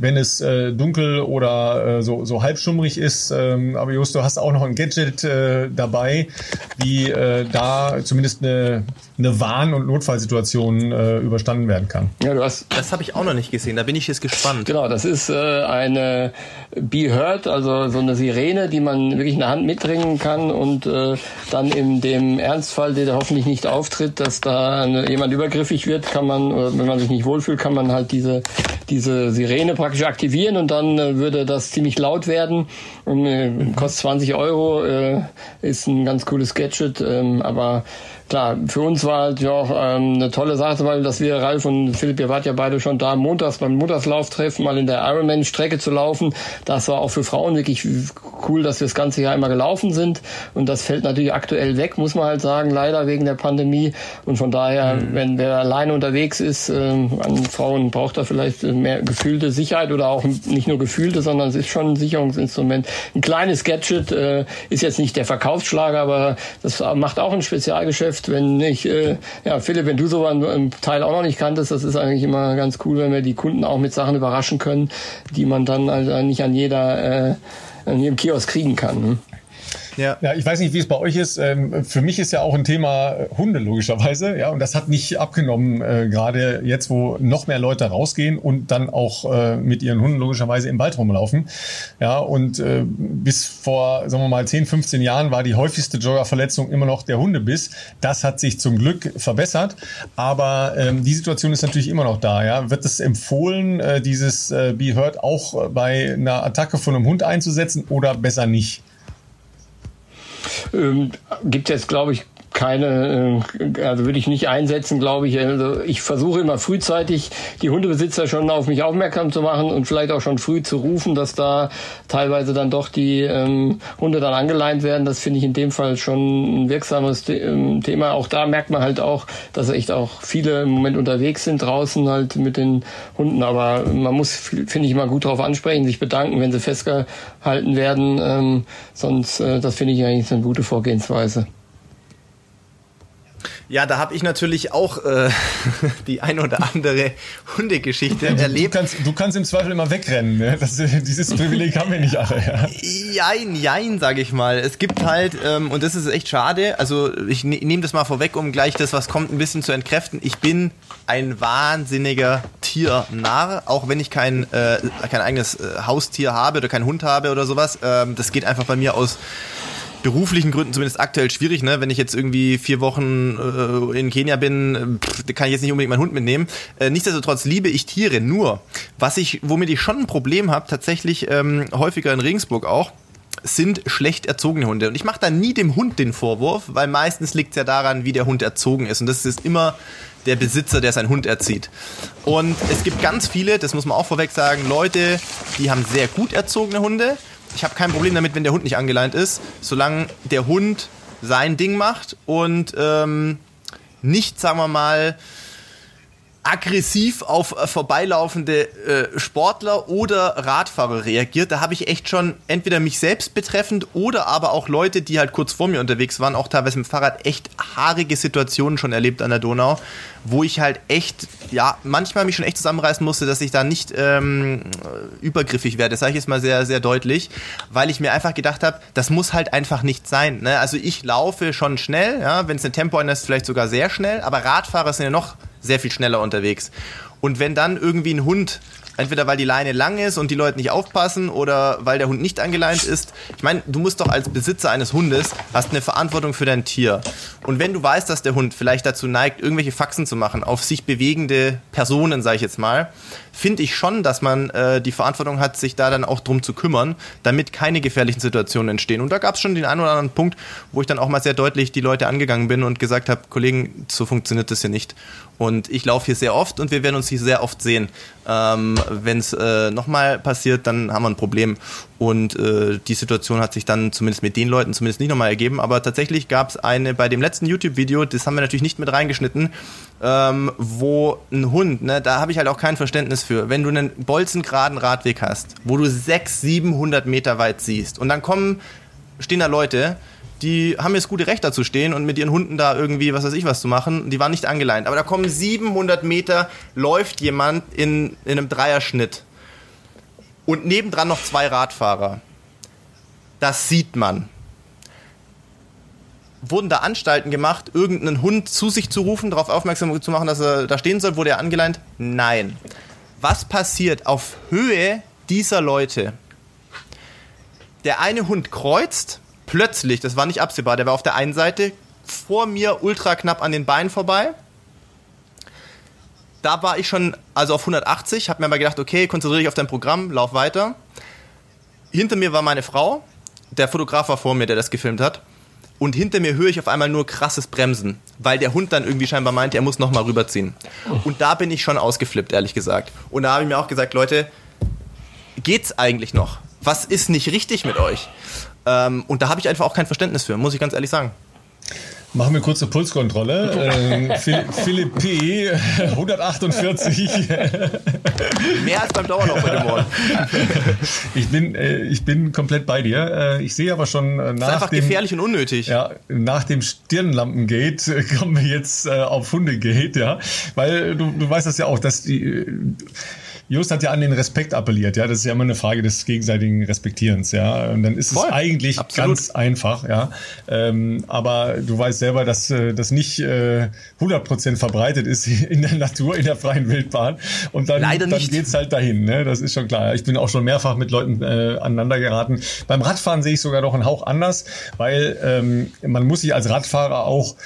Wenn es äh, dunkel oder äh, so, so halbschummrig ist, ähm, aber Just, du hast auch noch ein Gadget äh, dabei, wie äh, da zumindest eine, eine Warn- und Notfallsituation äh, überstanden werden kann. Ja, du hast Das habe ich auch noch nicht gesehen, da bin ich jetzt gespannt. Genau, das ist äh, eine Be Heard, also so eine Sirene, die man wirklich in der Hand mitbringen kann und äh, dann in dem Ernstfall, der da hoffentlich nicht auftritt, dass da eine, jemand übergriffig wird, kann man, oder wenn man sich nicht wohlfühlt, kann man halt diese diese Sirene praktisch aktivieren und dann äh, würde das ziemlich laut werden. Und, äh, kostet 20 Euro, äh, ist ein ganz cooles Gadget, ähm, aber klar, für uns war halt ja auch ähm, eine tolle Sache, weil dass wir, Ralf und Philipp, ihr wart ja beide schon da, montags beim Montagslauftreffen mal in der Ironman-Strecke zu laufen. Das war auch für Frauen wirklich cool, dass wir das ganze Jahr immer gelaufen sind. Und das fällt natürlich aktuell weg, muss man halt sagen, leider wegen der Pandemie. Und von daher, wenn wer alleine unterwegs ist, ähm, an Frauen braucht er vielleicht mehr gefühlte Sicherheit oder auch nicht nur gefühlte, sondern es ist schon ein Sicherungsinstrument. Ein kleines Gadget äh, ist jetzt nicht der Verkaufsschlager, aber das macht auch ein Spezialgeschäft. Wenn ich, äh, ja, Philipp, wenn du so einen Teil auch noch nicht kanntest, das ist eigentlich immer ganz cool, wenn wir die Kunden auch mit Sachen überraschen können, die man dann also nicht an jeder, äh, an jedem Kiosk kriegen kann. Ne? Ja. ja, ich weiß nicht, wie es bei euch ist. Ähm, für mich ist ja auch ein Thema Hunde logischerweise, ja, und das hat nicht abgenommen, äh, gerade jetzt, wo noch mehr Leute rausgehen und dann auch äh, mit ihren Hunden logischerweise im Wald rumlaufen. Ja, und äh, bis vor, sagen wir mal, 10, 15 Jahren war die häufigste Joggerverletzung immer noch der Hundebiss. Das hat sich zum Glück verbessert, aber ähm, die Situation ist natürlich immer noch da. Ja, wird es empfohlen, dieses Be Heard auch bei einer Attacke von einem Hund einzusetzen oder besser nicht? Ähm, gibt jetzt, glaube ich, keine, äh, also würde ich nicht einsetzen, glaube ich. Also ich versuche immer frühzeitig die Hundebesitzer schon auf mich aufmerksam zu machen und vielleicht auch schon früh zu rufen, dass da teilweise dann doch die ähm, Hunde dann angeleint werden. Das finde ich in dem Fall schon ein wirksames ähm, Thema. Auch da merkt man halt auch, dass echt auch viele im Moment unterwegs sind draußen halt mit den Hunden. Aber man muss, finde ich, mal gut darauf ansprechen, sich bedanken, wenn sie festgehalten werden. Ähm, sonst, äh, das finde ich eigentlich eine gute Vorgehensweise. Ja, da habe ich natürlich auch äh, [laughs] die ein oder andere Hundegeschichte du, erlebt. Du kannst, du kannst im Zweifel immer wegrennen. Ne? Das, [laughs] dieses Privileg haben wir nicht alle. Ja. Jein, jein, sage ich mal. Es gibt halt, ähm, und das ist echt schade, also ich ne, nehme das mal vorweg, um gleich das, was kommt, ein bisschen zu entkräften. Ich bin ein wahnsinniger Tiernarr, auch wenn ich kein, äh, kein eigenes äh, Haustier habe oder keinen Hund habe oder sowas. Ähm, das geht einfach bei mir aus beruflichen Gründen zumindest aktuell schwierig, ne? Wenn ich jetzt irgendwie vier Wochen äh, in Kenia bin, pff, kann ich jetzt nicht unbedingt meinen Hund mitnehmen. Äh, nichtsdestotrotz liebe ich Tiere. Nur, was ich, womit ich schon ein Problem habe, tatsächlich ähm, häufiger in Regensburg auch, sind schlecht erzogene Hunde. Und ich mache da nie dem Hund den Vorwurf, weil meistens liegt es ja daran, wie der Hund erzogen ist. Und das ist immer der Besitzer, der seinen Hund erzieht. Und es gibt ganz viele, das muss man auch vorweg sagen, Leute, die haben sehr gut erzogene Hunde ich habe kein Problem damit, wenn der Hund nicht angeleint ist, solange der Hund sein Ding macht und ähm, nicht, sagen wir mal, aggressiv auf äh, vorbeilaufende äh, Sportler oder Radfahrer reagiert. Da habe ich echt schon entweder mich selbst betreffend oder aber auch Leute, die halt kurz vor mir unterwegs waren, auch teilweise mit dem Fahrrad echt haarige Situationen schon erlebt an der Donau, wo ich halt echt, ja, manchmal mich schon echt zusammenreißen musste, dass ich da nicht ähm, übergriffig werde. Das sage ich jetzt mal sehr, sehr deutlich, weil ich mir einfach gedacht habe, das muss halt einfach nicht sein. Ne? Also ich laufe schon schnell, ja, wenn es ein Tempo ist, vielleicht sogar sehr schnell, aber Radfahrer sind ja noch sehr viel schneller unterwegs. Und wenn dann irgendwie ein Hund Entweder weil die Leine lang ist und die Leute nicht aufpassen oder weil der Hund nicht angeleint ist. Ich meine, du musst doch als Besitzer eines Hundes hast eine Verantwortung für dein Tier. Und wenn du weißt, dass der Hund vielleicht dazu neigt, irgendwelche Faxen zu machen auf sich bewegende Personen, sage ich jetzt mal, finde ich schon, dass man äh, die Verantwortung hat, sich da dann auch drum zu kümmern, damit keine gefährlichen Situationen entstehen. Und da gab es schon den einen oder anderen Punkt, wo ich dann auch mal sehr deutlich die Leute angegangen bin und gesagt habe, Kollegen, so funktioniert das hier nicht. Und ich laufe hier sehr oft und wir werden uns hier sehr oft sehen. Ähm, Wenn es äh, nochmal passiert, dann haben wir ein Problem. Und äh, die Situation hat sich dann zumindest mit den Leuten zumindest nicht nochmal ergeben. Aber tatsächlich gab es eine bei dem letzten YouTube-Video, das haben wir natürlich nicht mit reingeschnitten, ähm, wo ein Hund, ne, da habe ich halt auch kein Verständnis für. Wenn du einen bolzengeraden Radweg hast, wo du 600, 700 Meter weit siehst und dann kommen, stehen da Leute, die haben jetzt gute Recht dazu stehen und mit ihren Hunden da irgendwie, was weiß ich, was zu machen. Die waren nicht angeleint. Aber da kommen 700 Meter, läuft jemand in, in einem Dreierschnitt. Und nebendran noch zwei Radfahrer. Das sieht man. Wurden da Anstalten gemacht, irgendeinen Hund zu sich zu rufen, darauf aufmerksam zu machen, dass er da stehen soll? Wurde er angeleint? Nein. Was passiert auf Höhe dieser Leute? Der eine Hund kreuzt, plötzlich, das war nicht absehbar, der war auf der einen Seite vor mir ultra knapp an den Beinen vorbei. Da war ich schon also auf 180, habe mir aber gedacht, okay, konzentriere dich auf dein Programm, lauf weiter. Hinter mir war meine Frau, der Fotograf war vor mir, der das gefilmt hat. Und hinter mir höre ich auf einmal nur krasses Bremsen, weil der Hund dann irgendwie scheinbar meinte, er muss nochmal rüberziehen. Und da bin ich schon ausgeflippt, ehrlich gesagt. Und da habe ich mir auch gesagt, Leute, geht's eigentlich noch? Was ist nicht richtig mit euch? Ähm, und da habe ich einfach auch kein Verständnis für, muss ich ganz ehrlich sagen. Machen wir kurze Pulskontrolle. Ähm, Philipp P. [laughs] 148. Mehr als beim Dauerlauf heute Morgen. ich, bin, äh, ich bin komplett bei dir. Äh, ich sehe aber schon äh, nach. Das ist einfach dem, gefährlich und unnötig. Ja, nach dem Stirnlampengate äh, kommen wir jetzt äh, auf Hundegate, ja. Weil du, du weißt das ja auch, dass die. Just hat ja an den Respekt appelliert, ja. Das ist ja immer eine Frage des gegenseitigen Respektierens, ja. Und dann ist Voll, es eigentlich absolut. ganz einfach, ja. Ähm, aber du weißt selber, dass äh, das nicht äh, 100% verbreitet ist [laughs] in der Natur, in der freien Wildbahn. Und dann, Leider dann geht's halt dahin, ne? Das ist schon klar. Ich bin auch schon mehrfach mit Leuten äh, aneinander geraten. Beim Radfahren sehe ich sogar noch einen Hauch anders, weil ähm, man muss sich als Radfahrer auch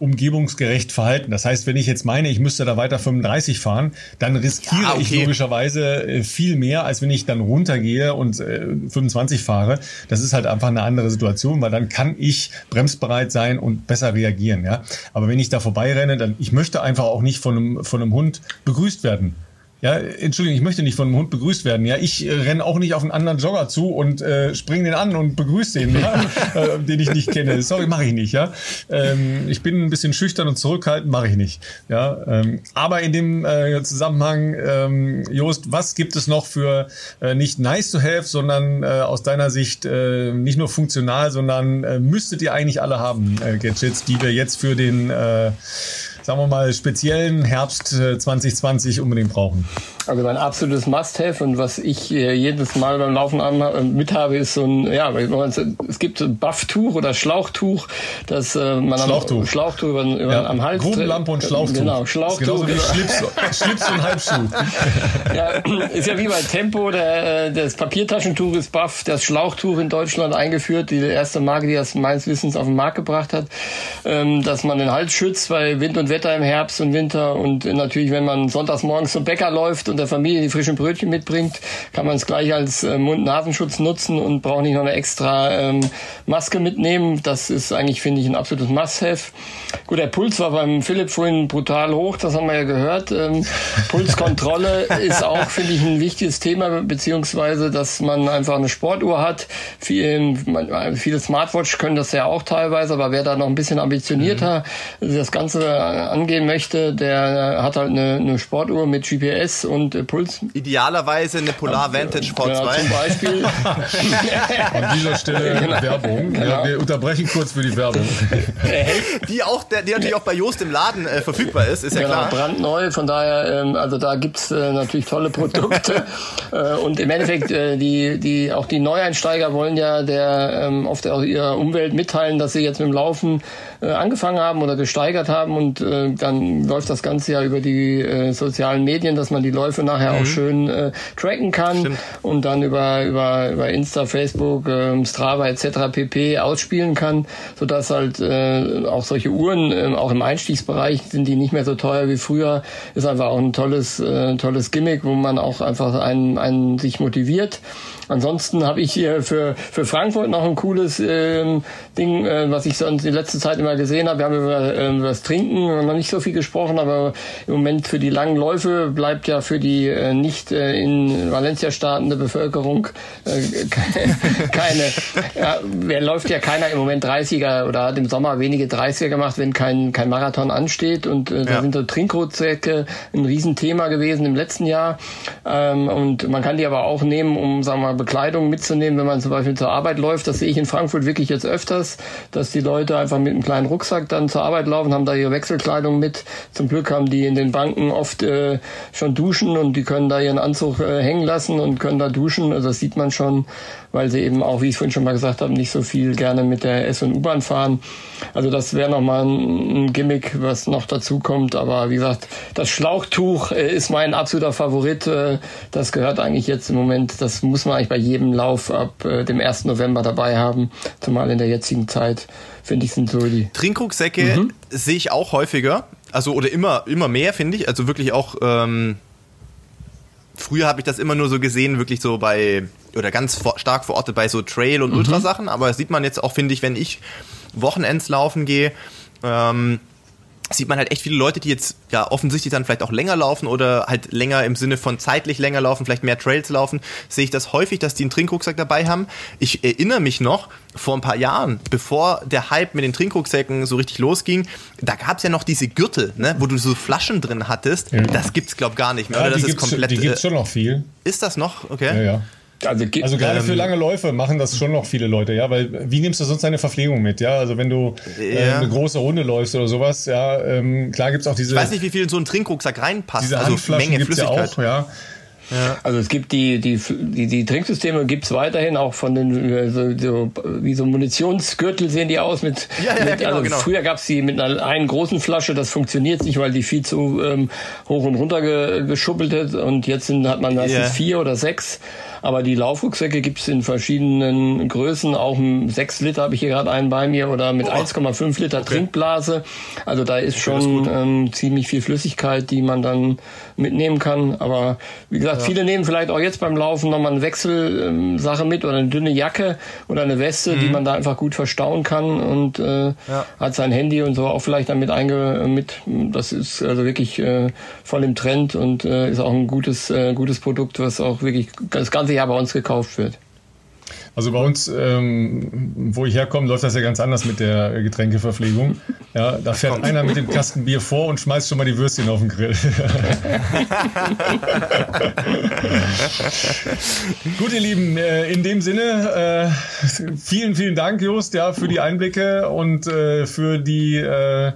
umgebungsgerecht verhalten. Das heißt, wenn ich jetzt meine, ich müsste da weiter 35 fahren, dann riskiere ja, okay. ich logischerweise äh, viel mehr, als wenn ich dann runtergehe und äh, 25 fahre. Das ist halt einfach eine andere Situation, weil dann kann ich bremsbereit sein und besser reagieren. Ja, aber wenn ich da vorbeirenne, dann ich möchte einfach auch nicht von einem von einem Hund begrüßt werden. Ja, Entschuldigung, ich möchte nicht von einem Hund begrüßt werden. Ja, ich äh, renne auch nicht auf einen anderen Jogger zu und äh, springe den an und begrüße den, ja, [laughs] äh, den ich nicht kenne. Sorry, mache ich nicht. Ja, ähm, ich bin ein bisschen schüchtern und zurückhaltend, mache ich nicht. Ja, ähm, aber in dem äh, Zusammenhang, ähm, Jost, was gibt es noch für äh, nicht nice to have, sondern äh, aus deiner Sicht äh, nicht nur funktional, sondern äh, müsstet ihr eigentlich alle haben äh, Gadgets, die wir jetzt für den äh, sagen wir mal, speziellen Herbst 2020 äh, unbedingt brauchen? Also mein absolutes Must-Have und was ich äh, jedes Mal beim Laufen äh, mit habe, ist so ein, ja, es gibt ein Bufftuch oder Schlauchtuch, das man Schlauchtuch. am Schlauchtuch über, über ja. am Hals Grubenlampe und Schlauchtuch. Genau, Schlauchtuch. Genau. Schlips, [laughs] Schlips und Halbschuh. ja, ist ja wie bei Tempo, der, das Papiertaschentuch ist Buff, das Schlauchtuch in Deutschland eingeführt, die erste Marke, die das meines Wissens auf den Markt gebracht hat, ähm, dass man den Hals schützt bei Wind und Wetter im Herbst und Winter und natürlich, wenn man sonntags morgens zum Bäcker läuft und der Familie die frischen Brötchen mitbringt, kann man es gleich als äh, Mund-Nasenschutz nutzen und braucht nicht noch eine extra ähm, Maske mitnehmen. Das ist eigentlich, finde ich, ein absolutes Must-Have. Gut, der Puls war beim Philipp vorhin brutal hoch, das haben wir ja gehört. Ähm, Pulskontrolle [laughs] ist auch, finde ich, ein wichtiges Thema, beziehungsweise, dass man einfach eine Sportuhr hat. Viel, man, viele Smartwatch können das ja auch teilweise, aber wer da noch ein bisschen ambitionierter mhm. das Ganze angehen möchte, der hat halt eine, eine Sportuhr mit GPS und äh, Puls. Idealerweise eine Polar Vantage V2. Ja, zum Beispiel. [laughs] [laughs] An dieser Stelle genau. Werbung. Genau. Ja, wir unterbrechen kurz für die Werbung. die auch, der, die natürlich auch bei Joost im Laden äh, verfügbar ist, ist ja genau, klar. brandneu, von daher, ähm, also da gibt's äh, natürlich tolle Produkte. [laughs] äh, und im Endeffekt, äh, die, die, auch die Neueinsteiger wollen ja der ähm, oft auch ihrer Umwelt mitteilen, dass sie jetzt mit dem Laufen äh, angefangen haben oder gesteigert haben und äh, dann läuft das Ganze ja über die äh, sozialen Medien, dass man die Läufe nachher mhm. auch schön äh, tracken kann Stimmt. und dann über, über, über Insta, Facebook, äh, Strava etc. pp. ausspielen kann, sodass halt äh, auch solche Uhren, äh, auch im Einstiegsbereich sind die nicht mehr so teuer wie früher, ist einfach auch ein tolles, äh, tolles Gimmick, wo man auch einfach einen, einen sich motiviert. Ansonsten habe ich hier für, für Frankfurt noch ein cooles ähm, Ding, äh, was ich sonst die letzte Zeit immer gesehen habe. Wir haben über, äh, über das Trinken noch nicht so viel gesprochen, aber im Moment für die langen Läufe bleibt ja für die äh, nicht äh, in Valencia startende Bevölkerung äh, [laughs] keine, ja, wer läuft ja keiner im Moment 30er oder hat im Sommer wenige 30er gemacht, wenn kein, kein Marathon ansteht. Und äh, da ja. sind so Trinkrucksäcke ein Riesenthema gewesen im letzten Jahr. Ähm, und man kann die aber auch nehmen, um, sagen wir mal, Bekleidung mitzunehmen, wenn man zum Beispiel zur Arbeit läuft. Das sehe ich in Frankfurt wirklich jetzt öfters, dass die Leute einfach mit einem kleinen Rucksack dann zur Arbeit laufen, haben da ihre Wechselkleidung mit. Zum Glück haben die in den Banken oft äh, schon duschen und die können da ihren Anzug äh, hängen lassen und können da duschen. Also das sieht man schon, weil sie eben auch, wie ich vorhin schon mal gesagt habe, nicht so viel gerne mit der S- und U-Bahn fahren. Also das wäre nochmal ein, ein Gimmick, was noch dazu kommt. Aber wie gesagt, das Schlauchtuch äh, ist mein absoluter Favorit. Äh, das gehört eigentlich jetzt im Moment, das muss man eigentlich bei jedem Lauf ab äh, dem 1. November dabei haben, zumal in der jetzigen Zeit, finde ich, sind so die. Trinkrucksäcke mhm. sehe ich auch häufiger, also oder immer, immer mehr, finde ich. Also wirklich auch, ähm, früher habe ich das immer nur so gesehen, wirklich so bei, oder ganz vor, stark verortet bei so Trail- und mhm. Ultrasachen, aber das sieht man jetzt auch, finde ich, wenn ich Wochenends laufen gehe, ähm, sieht man halt echt viele Leute, die jetzt ja offensichtlich dann vielleicht auch länger laufen oder halt länger im Sinne von zeitlich länger laufen, vielleicht mehr Trails laufen, sehe ich das häufig, dass die einen Trinkrucksack dabei haben. Ich erinnere mich noch, vor ein paar Jahren, bevor der Hype mit den Trinkrucksäcken so richtig losging, da gab es ja noch diese Gürtel, ne, wo du so Flaschen drin hattest. Ja. Das gibt's glaub gar nicht mehr. Ja, oder? Das die ist komplett. Die gibt's schon noch viel. Ist das noch? Okay. Ja, ja. Also, also gerade ähm, für lange Läufe machen das schon noch viele Leute, ja, weil wie nimmst du sonst deine Verpflegung mit, ja? Also wenn du äh, ja. eine große Runde läufst oder sowas, ja, ähm, klar gibt's auch diese. Ich weiß nicht, wie viel in so einen Trinkrucksack reinpasst. Diese also Menge gibt's Flüssigkeit. Ja auch, ja. Ja. Also es gibt die, die, die, die Trinksysteme gibt's weiterhin auch von den, äh, so, so, wie so Munitionsgürtel sehen die aus mit, ja, ja, mit genau, also genau. früher gab's die mit einer einen großen Flasche, das funktioniert nicht, weil die viel zu ähm, hoch und runter ge, geschuppelt ist und jetzt sind, hat man meistens vier oder sechs aber die Laufrucksäcke gibt's in verschiedenen Größen. Auch ein 6 Liter habe ich hier gerade einen bei mir oder mit oh. 1,5 Liter okay. Trinkblase. Also da ist schon ähm, ziemlich viel Flüssigkeit, die man dann mitnehmen kann. Aber wie gesagt, ja. viele nehmen vielleicht auch jetzt beim Laufen nochmal eine Wechselsache mit oder eine dünne Jacke oder eine Weste, mhm. die man da einfach gut verstauen kann und äh, ja. hat sein Handy und so auch vielleicht damit einge mit. Das ist also wirklich äh, voll im Trend und äh, ist auch ein gutes äh, gutes Produkt, was auch wirklich das ganze Jahr bei uns gekauft wird. Also bei uns, ähm, wo ich herkomme, läuft das ja ganz anders mit der Getränkeverpflegung. Ja, da fährt einer mit dem Kasten Bier vor und schmeißt schon mal die Würstchen auf den Grill. [laughs] Gut, ihr Lieben, äh, in dem Sinne, äh, vielen, vielen Dank, Just, ja, für die Einblicke und äh, für die, äh,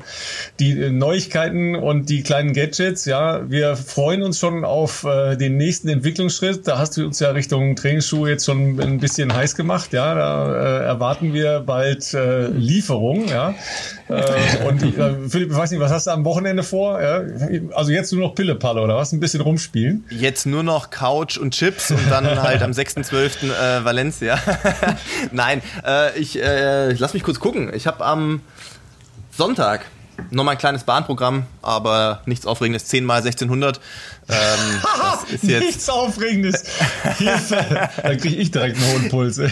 die Neuigkeiten und die kleinen Gadgets. Ja, wir freuen uns schon auf äh, den nächsten Entwicklungsschritt. Da hast du uns ja Richtung Trainingsschuhe jetzt schon ein bisschen heiß heiß gemacht. Ja, da äh, erwarten wir bald äh, Lieferung. Ja, äh, [laughs] und äh, Philipp, ich weiß nicht, was hast du am Wochenende vor? Ja? Also jetzt nur noch Pillepalle oder was? Ein bisschen rumspielen? Jetzt nur noch Couch und Chips und dann [laughs] halt am 6.12. Äh, Valencia. [laughs] Nein, äh, ich äh, lass mich kurz gucken. Ich habe am Sonntag Nochmal ein kleines Bahnprogramm, aber nichts Aufregendes. 10 mal 1600. Ähm, [laughs] das ist jetzt nichts Aufregendes. [laughs] Dann kriege ich direkt einen hohen Puls. [laughs] äh,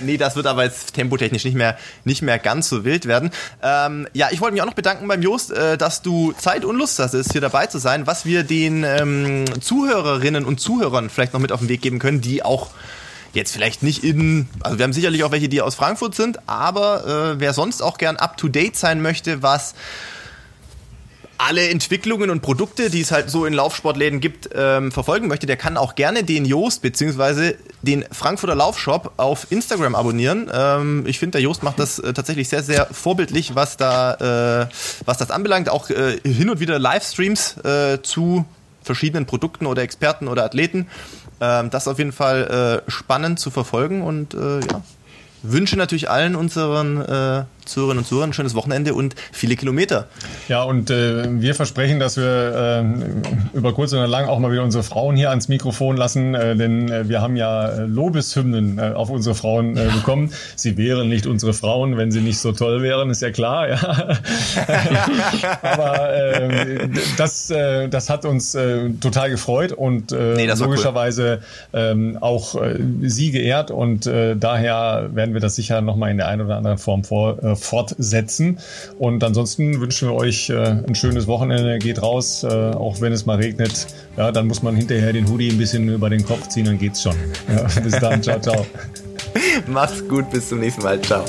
nee, das wird aber jetzt tempotechnisch nicht mehr, nicht mehr ganz so wild werden. Ähm, ja, ich wollte mich auch noch bedanken beim Jost, äh, dass du Zeit und Lust hast, hier dabei zu sein, was wir den ähm, Zuhörerinnen und Zuhörern vielleicht noch mit auf den Weg geben können, die auch Jetzt vielleicht nicht in, also wir haben sicherlich auch welche, die aus Frankfurt sind, aber äh, wer sonst auch gern up-to-date sein möchte, was alle Entwicklungen und Produkte, die es halt so in Laufsportläden gibt, ähm, verfolgen möchte, der kann auch gerne den Joost bzw. den Frankfurter Laufshop auf Instagram abonnieren. Ähm, ich finde, der Joost macht das äh, tatsächlich sehr, sehr vorbildlich, was da, äh, was das anbelangt. Auch äh, hin und wieder Livestreams äh, zu verschiedenen Produkten oder Experten oder Athleten. Ähm, das auf jeden Fall äh, spannend zu verfolgen und äh, ja, wünsche natürlich allen unseren äh, Zuhörerinnen und Zuhörern ein schönes Wochenende und viele Kilometer. Ja, und äh, wir versprechen, dass wir äh, über kurz oder lang auch mal wieder unsere Frauen hier ans Mikrofon lassen, äh, denn äh, wir haben ja äh, Lobeshymnen äh, auf unsere Frauen bekommen. Sie wären nicht unsere Frauen, wenn sie nicht so toll wären, ist ja klar. Ja. [laughs] Aber äh, das, das hat uns total gefreut und nee, logischerweise cool. ähm, auch sie geehrt und daher werden wir das sicher nochmal in der einen oder anderen Form vor, äh, fortsetzen. Und ansonsten wünschen wir euch äh, ein schönes Wochenende. Geht raus, äh, auch wenn es mal regnet. Ja, dann muss man hinterher den Hoodie ein bisschen über den Kopf ziehen, dann geht's schon. Ja, bis dann, ciao, ciao. [laughs] Macht's gut, bis zum nächsten Mal. Ciao.